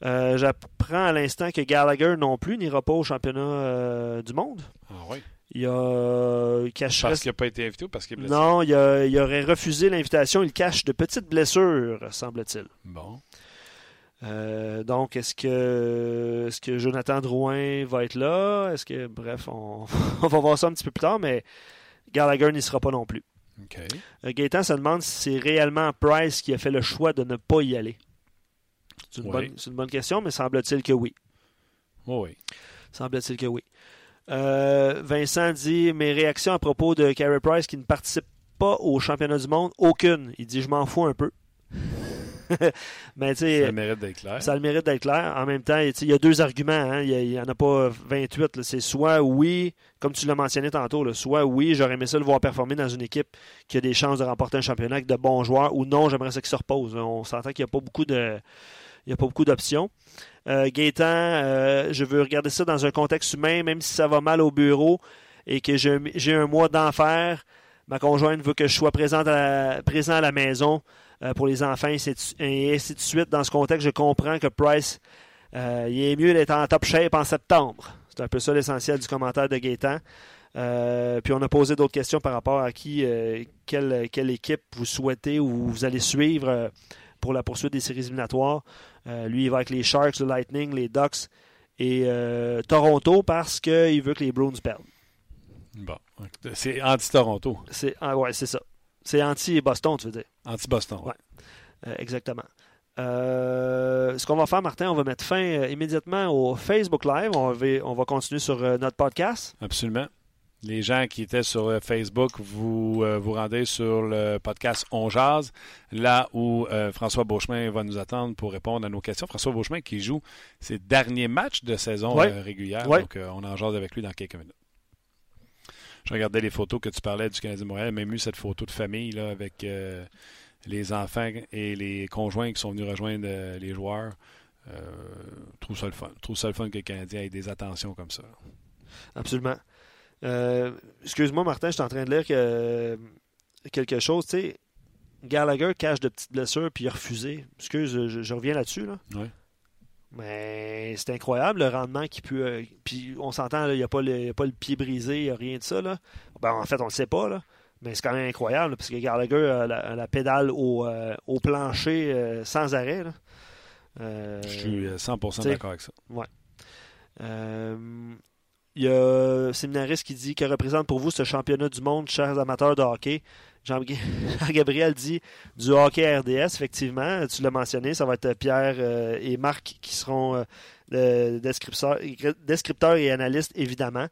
Euh, J'apprends à l'instant que Gallagher non plus n'ira pas au championnat euh, du monde. Ah oui. Il a il cacherait- Parce qu'il n'a pas été invité ou parce qu'il est blessé? non, il, a- il aurait refusé l'invitation. Il cache de petites blessures, semble-t-il. Bon. Euh, donc, est-ce que, est-ce que Jonathan Drouin va être là? Est-ce que, bref, on, on va voir ça un petit peu plus tard, mais Gallagher n'y sera pas non plus. OK. Euh, Gaétan se demande si c'est réellement Price qui a fait le choix de ne pas y aller. C'est une, Oui. bonne, c'est une bonne question, mais semble-t-il que oui. Oh oui. Semble-t-il que oui. Euh, Vincent dit Mes réactions à propos de Carey Price qui ne participe pas au championnat du monde, aucune. Il dit Je m'en fous un peu. mais. Ça mérite d'être clair. Ça a le mérite d'être clair. En même temps, il y a deux arguments. hein. Il n'y en a pas 28. là. C'est soit oui, comme tu l'as mentionné tantôt, là, soit oui, j'aurais aimé ça le voir performer dans une équipe qui a des chances de remporter un championnat avec de bons joueurs, ou non, j'aimerais ça qu'il se repose. On s'entend qu'il n'y a pas beaucoup de. Il n'y a pas beaucoup d'options. Euh, Gaétan, euh, je veux regarder ça dans un contexte humain, même si ça va mal au bureau et que j'ai un mois d'enfer. Ma conjointe veut que je sois présente à- présent à la maison pour les enfants et ainsi, de, suite. Dans ce contexte, je comprends que Price, euh, il est mieux d'être en top shape en septembre. C'est un peu ça l'essentiel du commentaire de Gaétan. Euh, puis on a posé d'autres questions par rapport à qui, euh, quelle, quelle équipe vous souhaitez ou vous allez suivre euh, pour la poursuite des séries éliminatoires. Euh, lui, il va avec les Sharks, le Lightning, les Ducks et euh, Toronto parce qu'il veut que les Bruins perdent. Bon. C'est anti-Toronto. C'est ah ouais, c'est ça. C'est anti-Boston, tu veux dire? Anti-Boston. Ouais. Euh, exactement. Euh, ce qu'on va faire, Martin, on va mettre fin euh, immédiatement au Facebook Live. On va, on va continuer sur euh, notre podcast. Absolument. Les gens qui étaient sur Facebook, vous vous rendez sur le podcast On Jazz, là où François Beauchemin va nous attendre pour répondre à nos questions. François Beauchemin qui joue ses derniers matchs de saison Ouais. régulière. Ouais. Donc, on en jase avec lui dans quelques minutes. Je regardais les photos que tu parlais du Canadien de Montréal, même eu cette photo de famille là, avec euh, les enfants et les conjoints qui sont venus rejoindre euh, les joueurs. Euh, trouve ça le fun. Trouve ça le fun que le Canadien ait des attentions comme ça. Absolument. Euh, Excuse-moi, Martin, je suis en train de lire que, quelque chose. Tu sais, Gallagher cache de petites blessures puis il a refusé. Excuse, je, je reviens là-dessus. Là. Ouais. Mais c'est incroyable le rendement qu'il peut. euh, puis on s'entend, là, il n'y a, pas le- il y a pas le pied brisé, il n'y a rien de ça. Là. Ben, en fait, on ne le sait pas. Là. Mais c'est quand même incroyable, parce que Gallagher a la, pédale au, au plancher sans arrêt. Je suis 100% d'accord avec ça. Ouais. Il y a un séminariste qui dit que représente pour vous ce championnat du monde, chers amateurs de hockey? Jean-Gabriel dit du hockey RDS, effectivement. Tu l'as mentionné, ça va être Pierre euh, et Marc qui seront euh, descripteurs, et analystes, évidemment.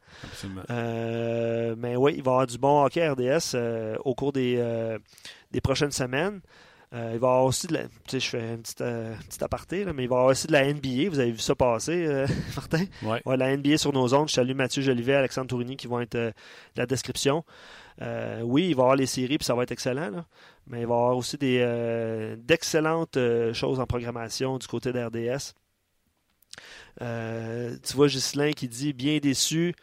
Euh, mais oui, il va y avoir du bon hockey RDS au cours des, des prochaines semaines. Euh, il va y avoir aussi de la. Tu sais, je fais un petit, euh, aparté, là, mais il va y avoir aussi de la NBA. Vous avez vu ça passer, euh, Martin? Oui. Ouais, la NBA sur nos ondes. Je salue Mathieu Jolivet, Alexandre Tourini qui vont être de la description. oui, il va y avoir les séries, puis ça va être excellent. Là. Mais il va y avoir aussi d'excellentes choses en programmation du côté d'RDS. Tu vois Ghislain qui dit bien déçu.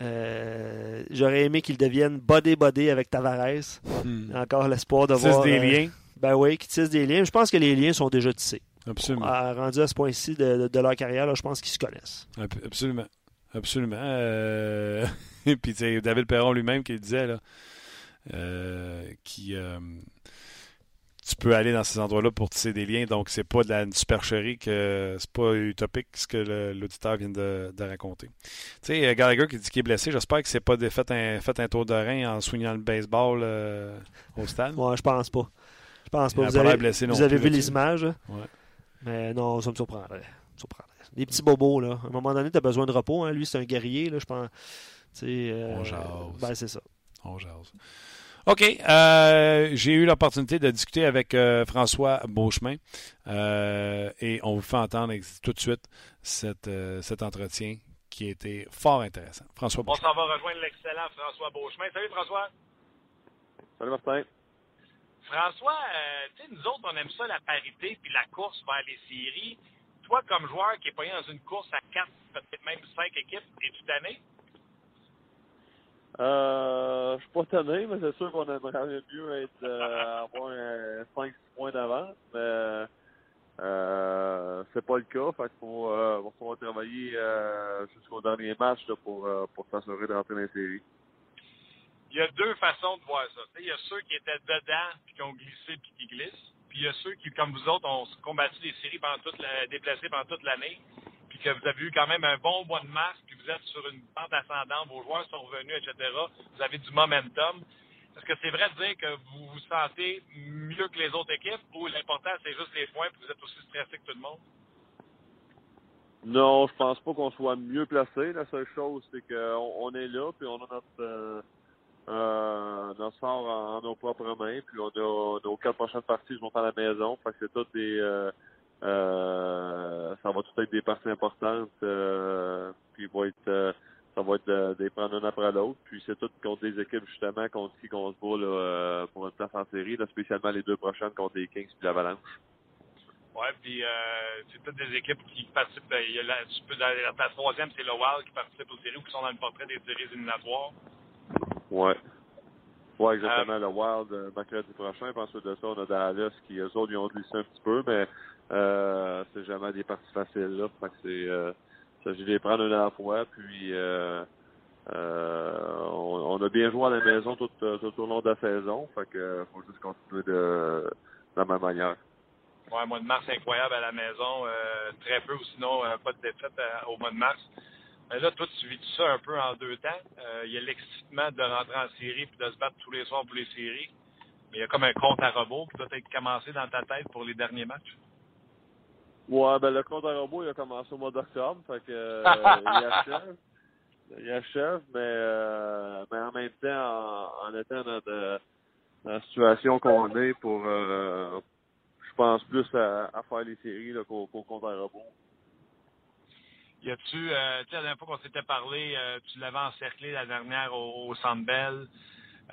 J'aurais aimé qu'il devienne body-body avec Tavares. Hmm. Encore l'espoir de voir. des liens. Ben oui, qui tissent des liens. Je pense que les liens sont déjà tissés. Absolument. À, rendu à ce point-ci de, leur carrière, je pense qu'ils se connaissent. Absolument. Absolument. Euh... Et puis, David Perron lui-même qui disait, là, euh, qui. Euh, tu peux aller dans ces endroits-là pour tisser des liens, donc c'est pas de la supercherie que c'est pas utopique ce que l'auditeur vient de, raconter. Tu sais, Gallagher qui dit qu'il est blessé, j'espère que c'est pas fait un, fait un tour de rein en soignant le baseball euh, au stade. Ouais, je pense pas. Je pense pas. Vous avez, vous avez vu les images. Mais non, ça me surprendrait. Des petits bobos, là. À un moment donné, tu as besoin de repos. Hein. Lui, c'est un guerrier, là, je pense. Euh, On jase. Ben, c'est ça. On jase. OK. Euh, j'ai eu l'opportunité de discuter avec euh, François Beauchemin euh, et on vous fait entendre tout de suite cette, cet entretien qui a été fort intéressant. François Beauchemin. On s'en va rejoindre l'excellent François Beauchemin. Salut François. Salut Martin. François, euh, tu sais, nous autres, on aime ça, la parité puis la course vers les séries. Toi, comme joueur qui est pas dans une course à quatre, peut-être même cinq équipes, es-tu tanné? Euh, je suis pas tanné, mais c'est sûr qu'on aimerait mieux être avoir 5-6 points d'avance, mais euh, c'est pas le cas. Fait qu'il faut, euh, travailler euh, jusqu'au dernier match pour, euh, pour s'assurer de rentrer dans les séries il y a deux façons de voir ça. Il y a ceux qui étaient dedans puis qui ont glissé puis qui glissent. Puis il y a ceux qui, comme vous autres, ont combattu les séries pendant toute la, déplacés pendant toute l'année. Que vous avez eu quand même un bon mois de mars, puis vous êtes sur une pente ascendante, vos joueurs sont revenus, etc. Vous avez du momentum. Est-ce que c'est vrai de dire que vous vous sentez mieux que les autres équipes ou l'important c'est juste les points puis vous êtes aussi stressé que tout le monde? Non, je pense pas qu'on soit mieux placé. La seule chose, c'est qu'on on est là, puis on a notre, euh, euh, sort en, nos propres mains. Puis on a nos quatre prochaines parties, je monte à la maison. C'est tout des euh, euh, ça va tout être des parties importantes. Euh, puis va être euh, ça va être des prendre un après l'autre. Puis c'est tout contre des équipes justement contre qui qu'on se bat là, pour une place en série, là, spécialement les deux prochaines contre les Kings puis l'Avalanche. Ouais, puis euh, c'est toutes des équipes qui participent. Il y a la, la, la troisième, c'est le Wild qui participe aux séries ou qui sont dans le portrait des séries éliminatoires. Ouais. Ouais, exactement. Euh, le Wild, euh, mercredi prochain. Puis ensuite de ça, on a Dallas qui, eux autres, ils ont glissé un petit peu, mais euh, c'est jamais des parties faciles, là. Fait que c'est, euh, s'agit de les prendre une à la fois. Puis, euh, euh, on, a bien joué à la maison tout, tout au long de la saison. Fait que faut juste continuer de, de la même manière. Ouais, mois de mars incroyable à la maison. Euh, très peu ou sinon pas de défaite au mois de mars. Mais là, toi, tu vis ça un peu en deux temps. Euh, il y a l'excitement de rentrer en série puis de se battre tous les soirs pour les séries. Mais il y a comme un compte à rebours qui doit être commencé dans ta tête pour les derniers matchs. Ouais, ben le compte à rebours, il a commencé au mois d'octobre. Fait que euh, il achève. Il achève, mais, euh, mais en même temps, en, étant dans, la situation qu'on est pour euh, je pense plus à, faire les séries qu'au compte à rebours. Y a-tu, euh, tu sais, la dernière fois qu'on s'était parlé, euh, tu l'avais encerclé la dernière au, au Centre Bell.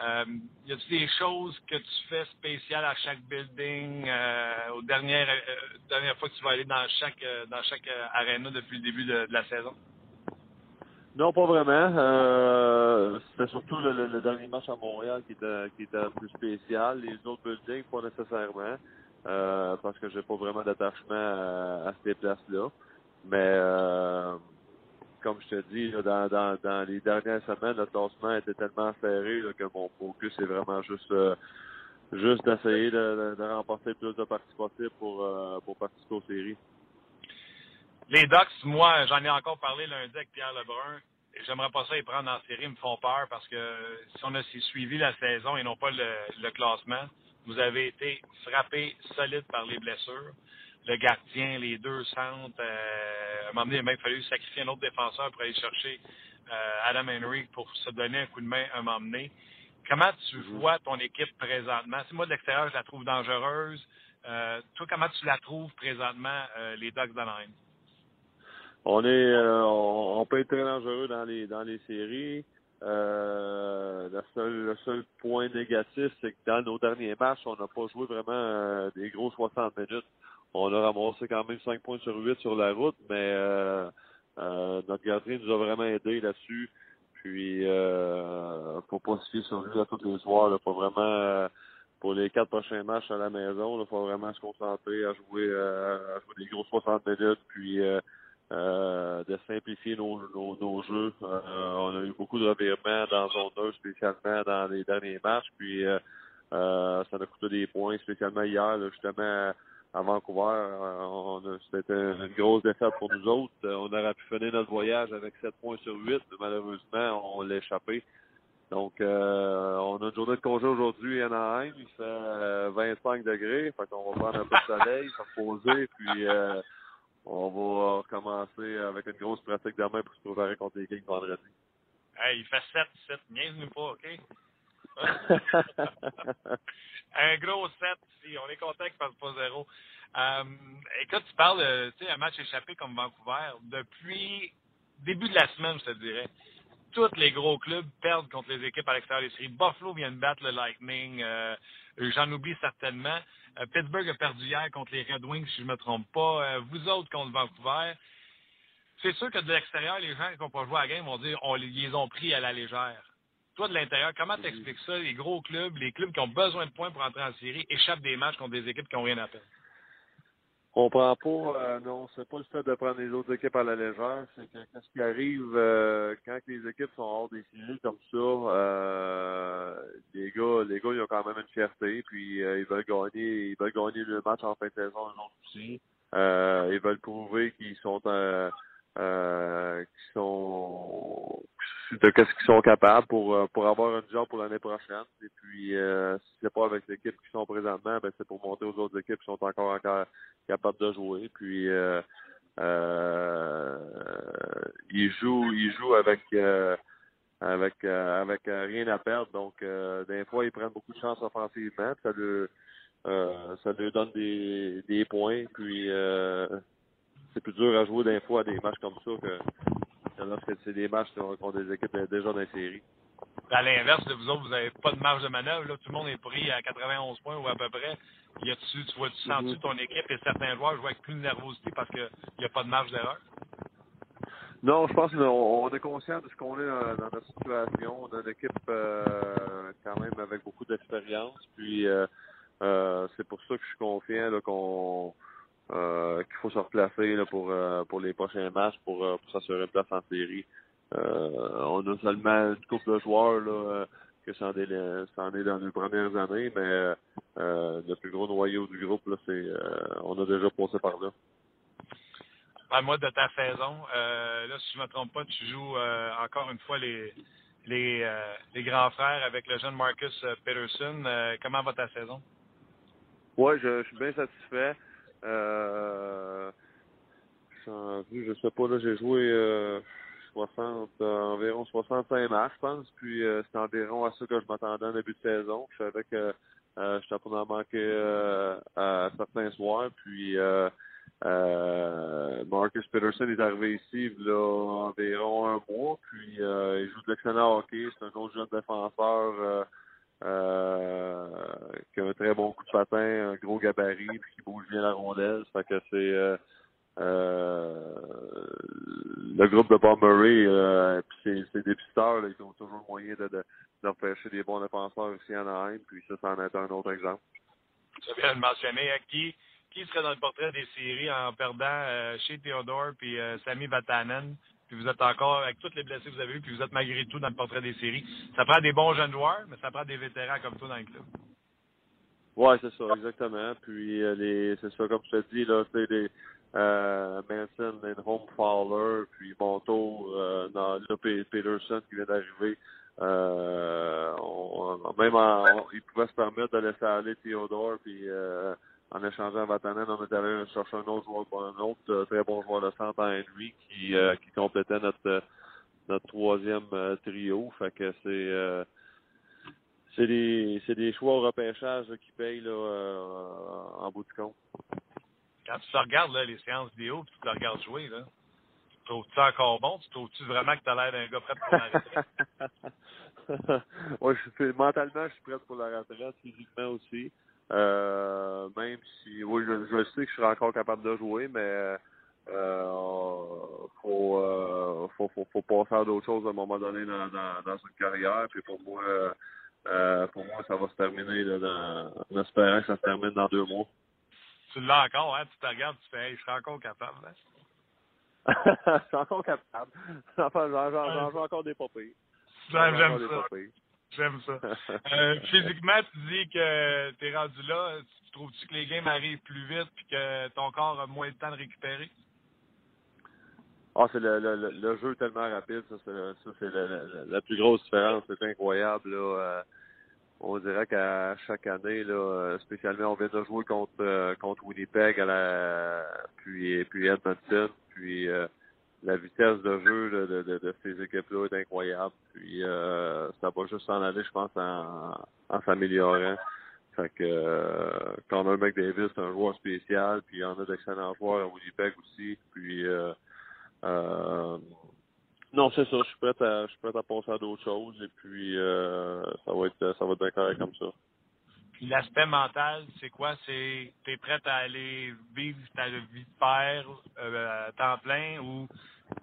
Euh, y a-tu des choses que tu fais spéciales à chaque building, euh, aux dernières, euh, dernière fois que tu vas aller dans chaque, euh, dans chaque arena depuis le début de, la saison? Non, pas vraiment. Euh, c'était surtout le, le, dernier match à Montréal qui était, qui était plus spécial. Les autres buildings, pas nécessairement, euh, parce que j'ai pas vraiment d'attachement à, à, ces places-là. Mais euh, comme je te dis, dans, les dernières semaines, le classement était tellement serré que mon focus est vraiment juste juste d'essayer de, de, remporter plus de parties possible pour, pour participer aux séries. Les Ducks, moi, j'en ai encore parlé lundi avec Pierre Lebrun. J'aimerais pas ça les prendre en série, ils me font peur parce que si on a suivi la saison et non pas le classement, vous avez été frappé solide par les blessures. Le gardien, les deux centres. Euh, à un moment donné, il a même fallu sacrifier un autre défenseur pour aller chercher euh, Adam Henry pour se donner un coup de main à un moment donné. Comment tu mhm. vois ton équipe présentement? Si moi, de l'extérieur, je la trouve dangereuse. Euh, toi, comment tu la trouves présentement, euh, les Ducks d'Anaheim? On est, euh, on, peut être très dangereux dans les dans les séries. Euh, le, seul, le seul point négatif, c'est que dans nos derniers matchs, on n'a pas joué vraiment euh, des gros 60 minutes. On a ramassé quand même 5 points sur 8 sur la route, mais euh, notre gardien nous a vraiment aidé là-dessus. Puis, euh, faut pas se fier sur lui à tous les soirs. Là. Faut vraiment, pour les quatre prochains matchs à la maison, il faut vraiment se concentrer à jouer, à jouer des gros 60 minutes. Puis, euh, de simplifier nos, nos, nos jeux. Euh, on a eu beaucoup de revirements dans zone 2, spécialement dans les derniers matchs. Puis euh, euh ça a coûté des points, spécialement hier, justement à Vancouver. C'était une grosse défaite pour nous autres. On aurait pu finir notre voyage avec 7 points sur 8, mais malheureusement, on l'a échappé. Donc, on a une journée de congé aujourd'hui à Anaheim. Il fait 25 degrés. Fait qu'on va prendre un peu de soleil, se reposer, puis on va commencer avec une grosse pratique demain pour se préparer contre les Kings vendredi. Hey, il fait 7, 7, niaise-nous pas, OK? un gros 7 ici. On est content qu'il ne fasse pas zéro. Euh, écoute, tu parles de un match échappé comme Vancouver. Depuis début de la semaine, je te dirais, tous les gros clubs perdent contre les équipes à l'extérieur des séries. Buffalo vient de battre le Lightning. Euh, J'en oublie certainement. Euh, Pittsburgh a perdu hier contre les Red Wings, si je ne me trompe pas. Euh, vous autres contre Vancouver. C'est sûr que de l'extérieur, les gens qui n'ont pas joué à la game vont dire on les ont pris à la légère. Toi, de l'intérieur, comment tu expliques ça? Les gros clubs, les clubs qui ont besoin de points pour entrer en série, échappent des matchs contre des équipes qui n'ont rien à perdre. On prend pas, euh, non, c'est pas le fait de prendre les autres équipes à la légère, c'est que ce qui arrive euh, quand les équipes sont hors des séries comme ça, euh, les gars, les gars, ils ont quand même une fierté, puis euh, ils veulent gagner, ils veulent gagner le match en fin de saison, eux autres aussi. ils veulent prouver qu'ils sont euh, qui sont de qu'est-ce qu'ils sont capables pour euh, pour avoir un job pour l'année prochaine. Et puis euh, si c'est pas avec l'équipe qui sont présentement, ben c'est pour monter aux autres équipes qui sont encore encore capables de jouer. Puis euh, euh, ils jouent ils jouent avec avec avec rien à perdre. Donc des fois ils prennent beaucoup de chance offensivement. Ça leur ça leur donne des des points. Puis c'est plus dur à jouer d'un fois à des matchs comme ça que, lorsque c'est des matchs contre des équipes déjà dans les séries. À l'inverse de vous autres, vous n'avez pas de marge de manœuvre. Là. Tout le monde est pris à 91 points ou à peu près. Y tu vois, tu sens-tu mm-hmm. ton équipe et certains joueurs jouent avec plus de nervosité parce qu'il n'y a pas de marge d'erreur? Non, je pense qu'on est conscient de ce qu'on est dans, notre situation. On a une équipe euh, quand même avec beaucoup d'expérience. Puis euh, euh, c'est pour ça que je suis confiant qu'on euh, qu'il faut se replacer là, pour, euh, pour les prochains matchs pour, euh, pour s'assurer une place en série. on a seulement une couple de joueurs là, que c'en est, est dans les premières années, mais le plus gros noyau du groupe, là, c'est on a déjà passé par là. Parle-moi de ta saison. là, si je ne me trompe pas, tu joues encore une fois les, les, les grands frères avec le jeune Marcus Peterson. comment va ta saison? Oui, je, je suis bien satisfait. Euh, je sais pas, là, j'ai joué euh, 60, euh, environ 65 matchs, je pense. Puis euh, c'est environ à ça que je m'attendais en début de saison. Je savais que euh, j'étais pas en manquer euh, à certains soirs. Puis euh, Marcus Peterson est arrivé ici il a environ un mois. Puis il joue de l'excellent hockey. C'est un autre jeune défenseur. Euh, qui a un très bon coup de patin, un gros gabarit, puis qui bouge bien la rondelle. Ça fait que c'est euh, euh, le groupe de Bob Murray, puis ses, dépisteurs, là, ils ont toujours moyen de, de, d'empêcher des bons défenseurs ici en Anaheim, puis ça, ça en est un autre exemple. Tu viens de mentionner qui, qui serait dans le portrait des séries en perdant chez Theodore puis Sami Vatanen? Puis vous êtes encore, avec toutes les blessés que vous avez eu, puis vous êtes malgré tout dans le portrait des séries. Ça prend des bons jeunes joueurs, mais ça prend des vétérans comme toi dans le club. Ouais, c'est ça, exactement. Puis euh, les c'est ça, comme je te dis, là, c'est des euh, Manson, Home Fowler, puis Monto, euh, Peterson qui vient d'arriver. Euh, on, même en, il pouvait se permettre de laisser aller Theodore, puis euh, en échangeant Vatanen, on est allé chercher un autre joueur, un autre euh, très bon joueur de centre, Henry, qui, euh, qui complétait notre notre troisième trio. Fait que c'est c'est des c'est des choix au repêchage qui payent là, en bout de compte. Quand tu te regardes là, les séances vidéo, puis tu te regardes jouer, là, trouves-tu encore bon? Tu trouves-tu vraiment que tu as l'air d'un gars prêt pour la retraite? ouais, je suis, mentalement, je suis prêt pour la retraite, physiquement aussi. Euh, même si, oui, je, je, sais que je serai encore capable de jouer, mais euh, faut, euh, faut, faut, faut passer à d'autres choses à un moment donné dans, dans, dans une carrière. Puis pour moi, euh, pour moi, ça va se terminer là, dans, en espérant que ça se termine dans deux mois. Tu l'as encore, hein? Tu te regardes, tu fais, hey, je serai encore capable. Hein? je suis encore capable. Enfin, j'en joue encore des papiers. J'aime ça. J'aime ça. euh, physiquement, tu dis que tu es rendu là. Tu trouves-tu que les games arrivent plus vite et que ton corps a moins de temps de récupérer? Ah, c'est le, le, le, jeu tellement rapide, ça c'est la, plus grosse différence, c'est incroyable. Là. Euh, on dirait qu'à chaque année, là, spécialement, on vient de jouer contre euh, contre Winnipeg à la puis puis Edmonton, puis euh, la vitesse de jeu de, de, de, ces équipes-là est incroyable. Puis euh, ça va juste en aller, je pense, en, en s'améliorant. Fait que euh, quand on a un mec Davis, c'est un joueur spécial, puis on a d'excellents joueurs à Winnipeg aussi. Puis euh, euh, non, c'est ça. Je suis prêt à, je suis prêt à penser à d'autres choses et puis euh, ça va être, ça va être correct comme ça. Puis l'aspect mental, c'est quoi? C'est t'es prêt à aller vivre ta vie de père euh, à temps plein ou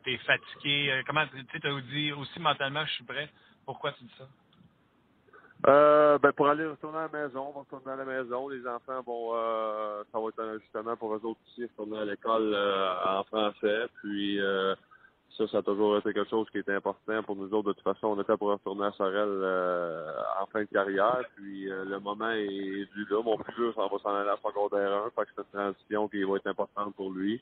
t'es fatigué? Euh, comment tu t'as dit aussi mentalement je suis prêt. Pourquoi tu dis ça? Euh, ben pour aller retourner à la maison, retourner à la maison. Les enfants vont euh, ça va être un ajustement pour eux autres aussi, retourner à l'école euh, en français. Puis ça, ça a toujours été quelque chose qui était important pour nous autres. De toute façon, on était pour retourner à Sorel euh, en fin de carrière. Puis euh, le moment est dû là. Mon plus vieux, ça va s'en aller à secondaire 1. Fait que c'est une transition qui va être importante pour lui.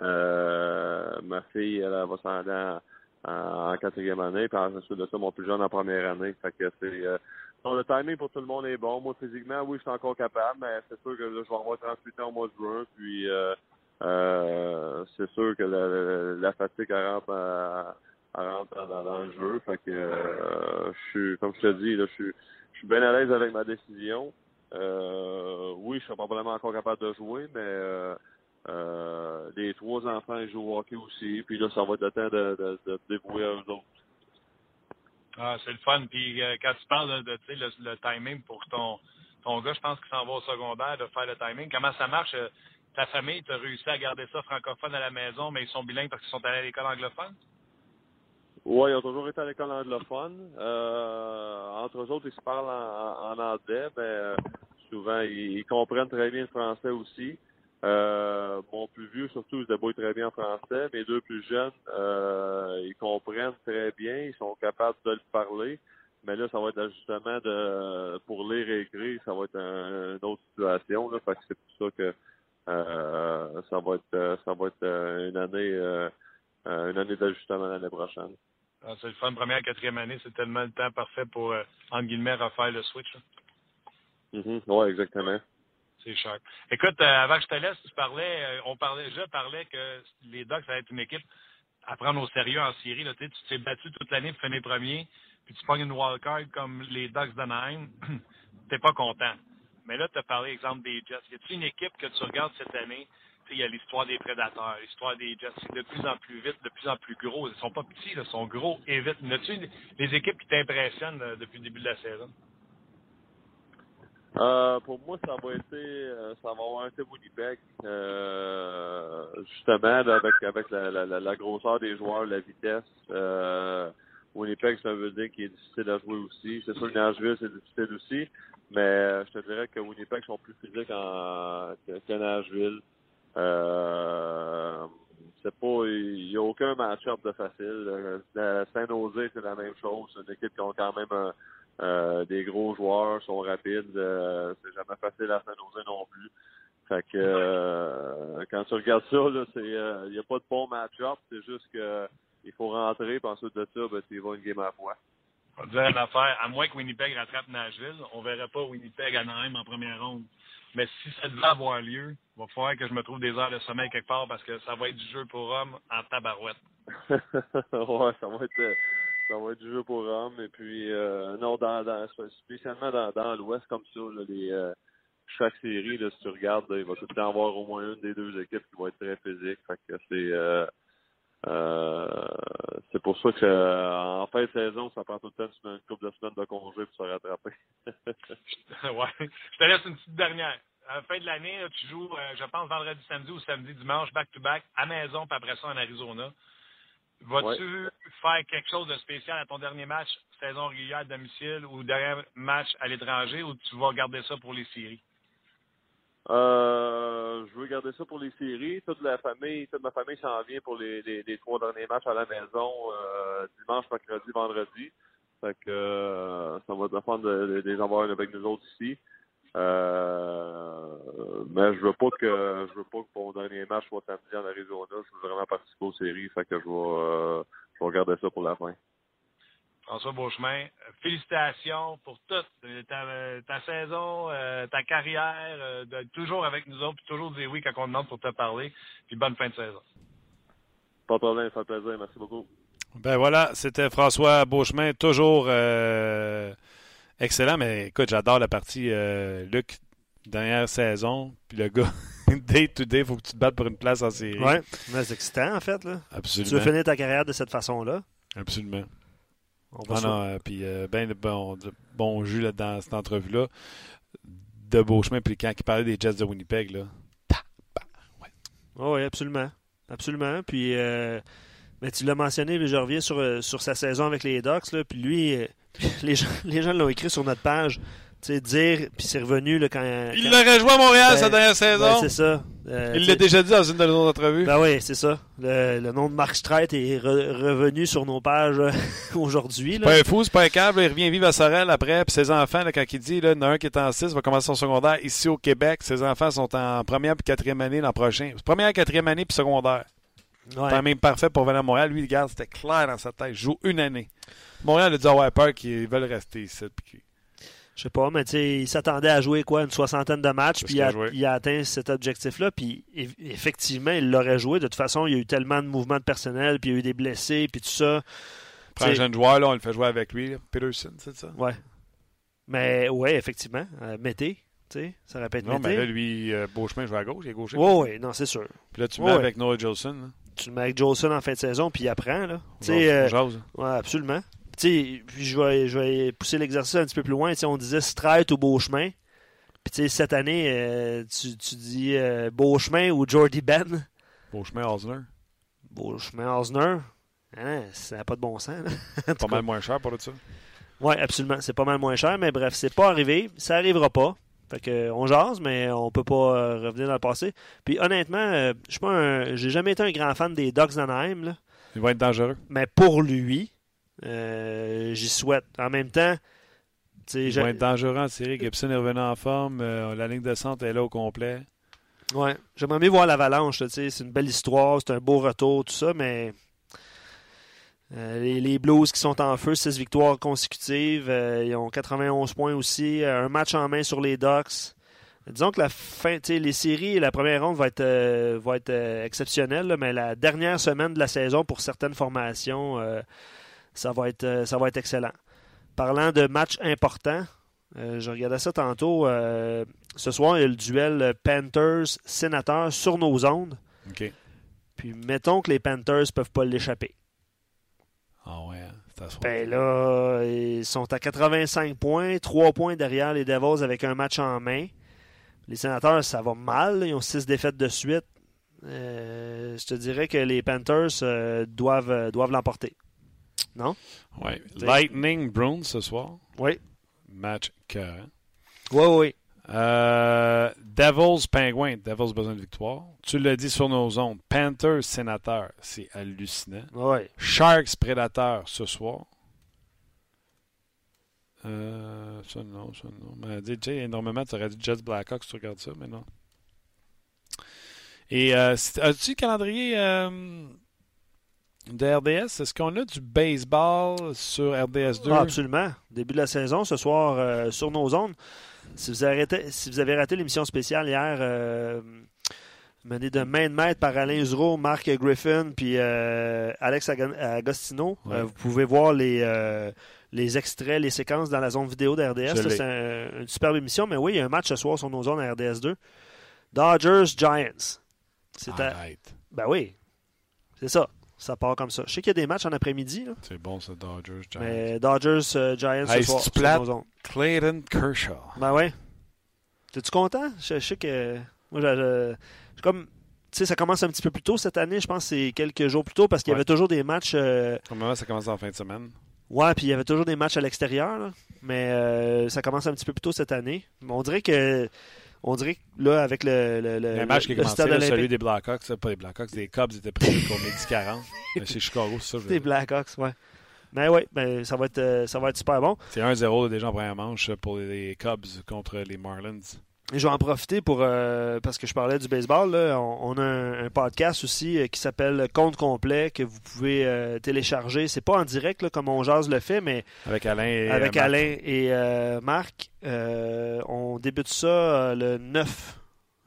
Euh, ma fille, elle, va s'en aller en, quatrième année. Puis ensuite de ça, mon plus jeune en première année. Fait que c'est euh, le timing pour tout le monde est bon. Moi, physiquement, oui, je suis encore capable, mais c'est sûr que là, je vais avoir 38 ans au mois de juin. Puis euh, euh, c'est sûr que la, fatigue rentre, rentre dans, le jeu. Fait euh, je suis, comme je te dis, là, je suis, bien à l'aise avec ma décision. Euh, oui, je serai probablement encore capable de jouer, mais les trois enfants jouent au hockey aussi. Puis là, ça va être le temps de, de, de dévouer à eux autres. Ah, c'est le fun. Puis quand tu parles de, le timing pour ton ton gars, je pense qu'il s'en va au secondaire de faire le timing. Comment ça marche? Ta famille, tu as réussi à garder ça francophone à la maison, mais ils sont bilingues parce qu'ils sont allés à l'école anglophone? Oui, ils ont toujours été à l'école anglophone. Euh, entre eux autres, ils se parlent en, en anglais, mais euh, souvent, ils, comprennent très bien le français aussi. Euh, mon plus vieux, surtout, il se débrouille très bien en français. Mes deux plus jeunes, euh, ils comprennent très bien, ils sont capables de le parler. Mais là, ça va être l'ajustement de pour lire et écrire, ça va être un, une autre situation. Là, que c'est pour ça que ça va être euh, ça va être euh, une année une année d'ajustement l'année prochaine. Ah, c'est le fun. Première, quatrième année, c'est tellement le temps parfait pour, entre guillemets, refaire le switch. Mm -hmm. Oui, exactement. C'est cher. Écoute, avant que je te laisse, tu parlais, on parlait, je parlais que les Ducks, ça va être une équipe à prendre au sérieux en série. Là, tu t'es battu toute l'année pour finir premier, puis tu pognes une wildcard comme les Ducks d'Anaheim, t'es pas content. Mais là, tu as parlé, exemple, des Jets. Y a-t-il une équipe que tu regardes cette année? Il y a l'histoire des prédateurs, l'histoire des Jets. C'est de plus en plus vite, de plus en plus gros. Ils sont pas petits, ils sont gros et vite. Y a-t-il des équipes qui t'impressionnent depuis le début de la saison? Euh, pour moi, ça va être, euh, ça va avoir été Winnipeg, euh, justement avec avec la, la, grosseur des joueurs, la vitesse. Euh, Winnipeg, ça veut dire qu'il est difficile à jouer aussi. C'est sûr Nashville, c'est difficile aussi. Mais je te dirais que Winnipeg sont plus physiques en, que, Nashville. Euh, c'est pas, il n'y a aucun match-up de facile. Euh, Saint Jose, c'est la même chose. C'est une équipe qui a quand même euh, des gros joueurs, sont rapides. Euh, c'est jamais facile à Saint Jose non plus. Fait que euh, quand tu regardes ça, il n'y a pas de bon match-up. C'est juste que il faut rentrer, puis ensuite de ça, ben, tu vas une game à la fois. On va dire une affaire, à moins que Winnipeg rattrape Nashville, on verrait pas Winnipeg à Anaheim en première ronde. Mais si ça devait avoir lieu, il va falloir que je me trouve des heures de sommeil quelque part parce que ça va être du jeu pour hommes en tabarouette. ouais, ça va être ça va être du jeu pour hommes. Et puis euh, non, dans, dans spécialement dans, dans l'Ouest comme ça, là, les euh, chaque série, là, si tu regardes, il va tout le temps avoir au moins une des deux équipes qui va être très physique. Fait que c'est euh, c'est pour ça que euh, en fin de saison, ça prend tout le temps une couple de semaines de congé pour se rattraper. ouais. Je te laisse une petite dernière. À la fin de l'année, tu joues, euh, je pense, vendredi, samedi ou samedi, dimanche, back-to-back, à maison, puis après ça en Arizona. Vas-tu faire quelque chose de spécial à ton dernier match, saison régulière à domicile ou dernier match à l'étranger, ou tu vas garder ça pour les séries? Euh, je veux garder ça pour les séries. Toute la famille, toute ma famille s'en vient pour les, trois derniers matchs à la maison, euh, dimanche, mercredi, vendredi. Fait que euh, ça va être de, les avoir avec nous autres ici. Euh, mais je veux pas que je veux pas que mon dernier match soit samedi en Arizona. Je veux vraiment participer aux séries. Fait que je vais, euh, je vais garder ça pour la fin. François Beauchemin, félicitations pour toute ta, saison, euh, ta carrière, euh, d'être toujours avec nous autres, puis toujours dire oui quand on demande pour te parler, puis bonne fin de saison. Pas de problème, ça fait plaisir, merci beaucoup. Ben voilà, c'était François Beauchemin, toujours euh, excellent, mais écoute, j'adore la partie Luc, dernière saison, puis le gars, day to day, il faut que tu te battes pour une place en série. Oui, c'est excitant en fait. Là. Absolument. Tu veux finir ta carrière de cette façon-là? Absolument. Ah non, euh, puis euh, ben de bon, bon jus là, dans cette entrevue-là de Beauchemin, puis quand il parlait des Jets de Winnipeg, là. Ouais. oui, absolument. Absolument. Puis, euh, mais tu l'as mentionné, mais je reviens sur, sur sa saison avec les Ducks, là, puis lui, les gens les gens l'ont écrit sur notre page sais, dire, puis c'est revenu là, quand. Il l'aurait joué à Montréal ben, sa dernière saison. Ben, c'est ça. Euh, il l'a déjà dit dans une de nos entrevues. Ben oui, c'est ça. Le, nom de Mark Streit est revenu sur nos pages euh, aujourd'hui. Pas un fou, c'est pas un câble. Il revient vivre à Sorel après. Puis ses enfants, là, quand il dit, là, il y en a un qui est en 6, va commencer son secondaire ici au Québec. Ses enfants sont en première puis quatrième année l'an prochain. Première, quatrième année puis secondaire. Ouais. C'est même parfait pour venir à Montréal. Lui, il garde, c'était clair dans sa tête. Il joue une année. Montréal a dit, ah ouais, peur qu'ils veulent rester ici. Puis je sais pas, mais tu sais, il s'attendait à jouer quoi, une soixantaine de matchs, puis il a, atteint cet objectif-là, puis effectivement, il l'aurait joué. De toute façon, il y a eu tellement de mouvements de personnel, puis il y a eu des blessés, puis tout ça. Prends un jeune joueur, là, on le fait jouer avec lui, Peterson, c'est ça? Ouais. Mais ouais, effectivement. Euh, Mété, tu sais, ça répète Non, mais là, lui, euh, Beauchemin joue à gauche, il est gaucher. Oui, oui, non, c'est sûr. Puis là, tu mets avec Noah Jolson. Tu le mets avec Jolson en fin de saison, puis il apprend, là. Tu sais, euh, ouais, absolument sais, je vais, je vais pousser l'exercice un petit peu plus loin. on disait Stride ou Beauchemin. Puis cette année, euh, tu, tu, dis euh, Beauchemin ou Jordy Ben? Beauchemin Osner. Beauchemin Osner. Hein, ça n'a pas de bon sens. pas mal moins cher pour ça. Oui, absolument. C'est pas mal moins cher, mais bref, c'est pas arrivé. Ça arrivera pas. Fait que, on jase, mais on peut pas euh, revenir dans le passé. Puis honnêtement, je suis pas un. J'ai jamais été un grand fan des Ducks d'Anaheim. Il va être dangereux. Mais pour lui, euh, j'y souhaite. En même temps, il va être dangereux en série. Gibson est revenu en forme. Euh, la ligne de centre est là au complet. Ouais. J'aimerais mieux voir l'avalanche. C'est une belle histoire. C'est un beau retour, tout ça, mais. Euh, les, Blues qui sont en feu, 6 victoires consécutives. ils ont 91 points aussi. un match en main sur les Ducks. Disons que la fin, les séries, la première ronde va être, va être exceptionnelle, mais la dernière semaine de la saison pour certaines formations, ça va être, euh, ça va être excellent. Parlant de matchs importants, euh, je regardais ça tantôt. Euh, ce soir, il y a le duel Panthers-Sénateurs sur nos ondes. OK. Puis mettons que les Panthers ne peuvent pas l'échapper. Ah ouais, hein, Ben là, ils sont à 85 points, 3 points derrière les Devils avec un match en main. Les Sénateurs, ça va mal. Ils ont 6 défaites de suite. je te dirais que les Panthers doivent, doivent l'emporter. Non? Oui. Lightning Bruins ce soir. Oui. Match cœur. Oui, oui. Euh, Devils, Penguins. Devils, besoin de victoire. Tu l'as dit sur nos ondes. Panthers, Sénateurs. C'est hallucinant. Ouais. Sharks, Prédateurs ce soir. Euh, ça non, ça non. Mais DJ, énormément, tu aurais dit Jets Blackhawks si tu regardes ça, mais non. Et euh, as-tu le calendrier euh, de RDS? Est-ce qu'on a du baseball sur RDS 2? Ah, absolument. Début de la saison, ce soir, euh, sur nos ondes. Si vous avez raté, si vous avez raté l'émission spéciale hier, euh, menée de main de maître par Alain Usereau, Marc Griffin, puis euh, Alex Agostino, Ouais. euh, vous pouvez voir les, euh, les extraits, les séquences dans la zone vidéo de RDS. C'est un- une superbe émission, mais oui, il y a un match ce soir sur nos ondes à RDS 2. Dodgers-Giants. C'est à-. Ben oui, c'est ça. Ça part comme ça. Je sais qu'il y a des matchs en après-midi, là, C'est bon, ça, Dodgers. Giants. mais Hey, ce soir c'est-tu sur plate? nos ondes. Clayton Kershaw. Ben ouais. T'es-tu content? Je, je sais que. Moi, je, je- je- comme. Tu sais, ça commence un petit peu plus tôt cette année. Je pense que c'est quelques jours plus tôt parce qu'il y Ouais. avait toujours des matchs. euh, Normalement, ça commence en fin de semaine. ouais, puis il y avait toujours des matchs à l'extérieur. là. Mais euh, ça commence un petit peu plus tôt cette année. Mais on dirait que. On dirait que là, avec le, le, le, Le match qui a le commencé, là, celui des Blackhawks, pas des Blackhawks, des Cubs étaient prévus pour midi 40. Mais c'est Chicago, c'est ça. je des. Blackhawks, ouais. Mais oui, ben, ça, va être, euh, ça va être super bon. C'est 1-0 là, déjà en première manche pour les Cubs contre les Marlins. Je vais en profiter pour euh, parce que je parlais du baseball. là. On, on a un, un podcast aussi euh, qui s'appelle Compte complet que vous pouvez euh, télécharger. C'est pas en direct là, comme on jase le fait, mais Avec Alain et avec euh, Marc. Alain et euh, Marc, euh, on débute ça le 9.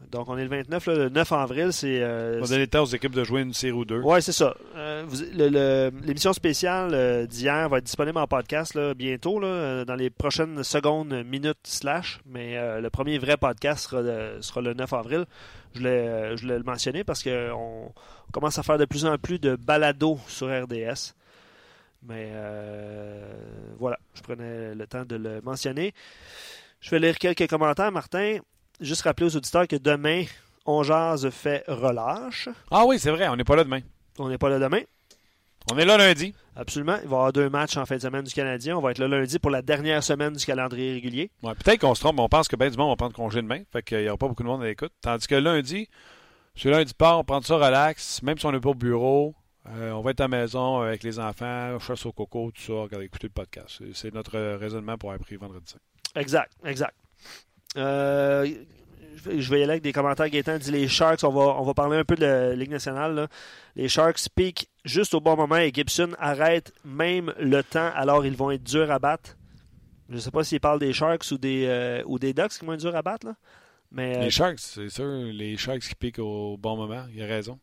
Donc on est le 29, là, le 9 avril. C'est euh, On le temps aux équipes de jouer une série ou deux. Ouais, c'est ça. Euh, L'émission spéciale euh, d'hier va être disponible en podcast là, bientôt, là, euh, dans les prochaines secondes, minutes, slash. Mais le premier vrai podcast sera, le- sera le 9 avril. Je voulais, je voulais le mentionner parce qu'on on commence à faire de plus en plus de balados sur RDS. Mais voilà, je prenais le temps de le mentionner. Je vais lire quelques commentaires, Martin. Juste rappeler aux auditeurs que demain, On Jase fait relâche. Ah oui, c'est vrai, on n'est pas là demain. On n'est pas là demain. On est là lundi. Absolument. Il va y avoir deux matchs en fin de semaine du Canadien. On va être là lundi pour la dernière semaine du calendrier régulier. Ouais, Peut-être qu'on se trompe, mais on pense que ben du monde va prendre congé demain. Fait qu'il n'y aura pas beaucoup de monde à l'écoute. Tandis que lundi, c'est lundi part, on prend ça relax. Même si on n'est pas au bureau, euh, on va être à la maison avec les enfants, chasse au coco, tout ça, regarder écouter le podcast. C'est- notre euh, raisonnement pour avoir pris vendredi. Exact, exact. Euh, je vais- y aller avec des commentaires. Gaétan dit les Sharks, on va, on va parler un peu de la Ligue nationale. là. Les Sharks piquent juste au bon moment et Gibson arrête même le temps, alors ils vont être durs à battre. Je ne sais pas s'il parle des Sharks ou des, euh, ou des Ducks qui vont être durs à battre. Là. Mais, euh, Les Sharks, c'est sûr, les Sharks qui piquent au bon moment, il a raison.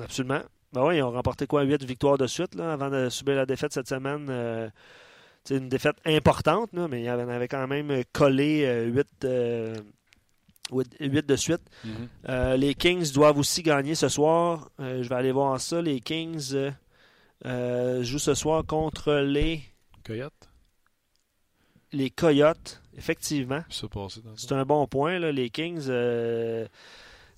Absolument. Ben oui, ils ont remporté quoi, 8 victoires de suite là, avant de subir la défaite cette semaine. Euh, c'est une défaite importante, là, mais il y en avait quand même collé 8, de suite. Euh, les Kings doivent aussi gagner ce soir. Euh, je vais aller voir ça. Les Kings euh, euh, jouent ce soir contre les, Coyote, les Coyotes, effectivement. c'est un bon point. Là. Les Kings, euh,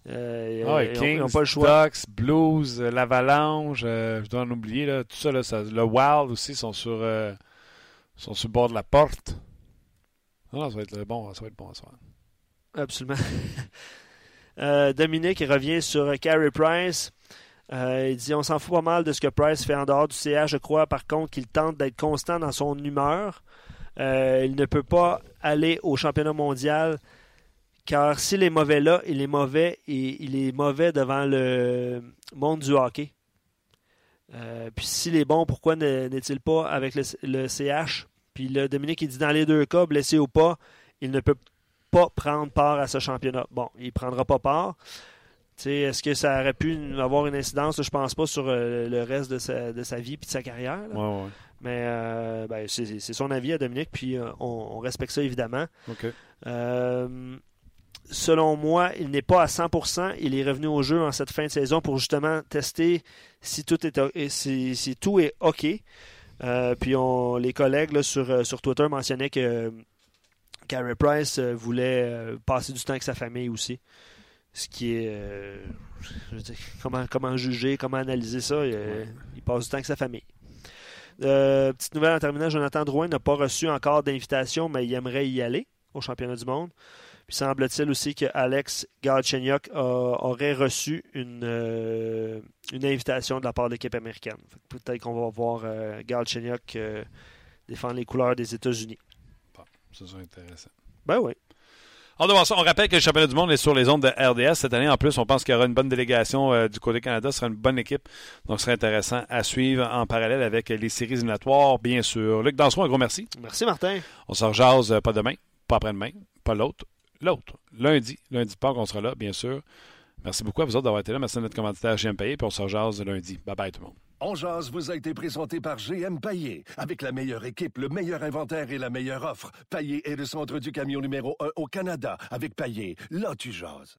euh, Ah ils ont- Kings, ils pas le choix. Ducks, Blues, euh, l'Avalanche, euh, je dois en oublier, là, tout ça, là, ça- le Wild aussi sont sur, euh, sont sur le bord de la porte. Ah, ça va être bon, ça va être bon soir. Absolument. Euh, Dominique revient sur Carey Price. Euh, il dit On s'en fout pas mal de ce que Price fait en dehors du CA. Je crois par contre qu'il tente d'être constant dans son humeur. Euh, il ne peut pas aller au championnat mondial car s'il est mauvais là, il est mauvais et il est mauvais devant le monde du hockey. Puis s'il est bon, pourquoi ne- n'est-il pas avec le CH Puis là, Dominique, il dit dans les deux cas, blessé ou pas, il ne peut pas prendre part à ce championnat. Bon, il ne prendra pas part. Est-ce que ça aurait pu avoir une incidence? Je pense pas sur euh, le reste de sa, de sa vie et de sa carrière. là. Ouais, ouais. Mais euh, ben, c'est son avis à Dominique, puis euh, on, on respecte ça évidemment. Selon moi, il n'est pas à 100%. Il est revenu au jeu en cette fin de saison pour justement tester si tout est, si tout est OK. Euh, puis on, les collègues là, sur, euh, sur Twitter mentionnaient que euh, Carey Price voulait passer du temps avec sa famille aussi. Ce qui est. euh, je veux dire, comment, comment juger, comment analyser ça? Il, il passe du temps avec sa famille. Euh, petite nouvelle en terminant, Jonathan Drouin n'a pas reçu encore d'invitation, mais il aimerait y aller au championnat du monde. Puis semble-t-il aussi que Alex Galchenyuk aurait reçu une, euh, une invitation de la part de l'équipe américaine. Peut-être qu'on va voir euh, Galchenyuk euh, défendre les couleurs des États-Unis. Bon, ça serait intéressant. Ben oui. On, on rappelle que le championnat du monde est sur les ondes de RDS cette année. En plus, on pense qu'il y aura une bonne délégation euh, du côté Canada. Ce sera une bonne équipe. Donc, ce serait intéressant à suivre en parallèle avec les séries éliminatoires, bien sûr. Luc Danson, un gros merci. Merci, Martin. On se rejase euh, pas demain, pas après-demain, pas l'autre. L'autre. Lundi. Lundi pas qu'on sera là, bien sûr. Merci beaucoup à vous autres d'avoir été là. Merci à notre commanditaire GM Payé. Puis on se rejase lundi. Bye bye tout le monde. On jase vous a été présenté par GM Paillé. Avec la meilleure équipe, le meilleur inventaire et la meilleure offre. Paillé est le centre du camion numéro 1 au Canada. Avec Paillé, là tu jases.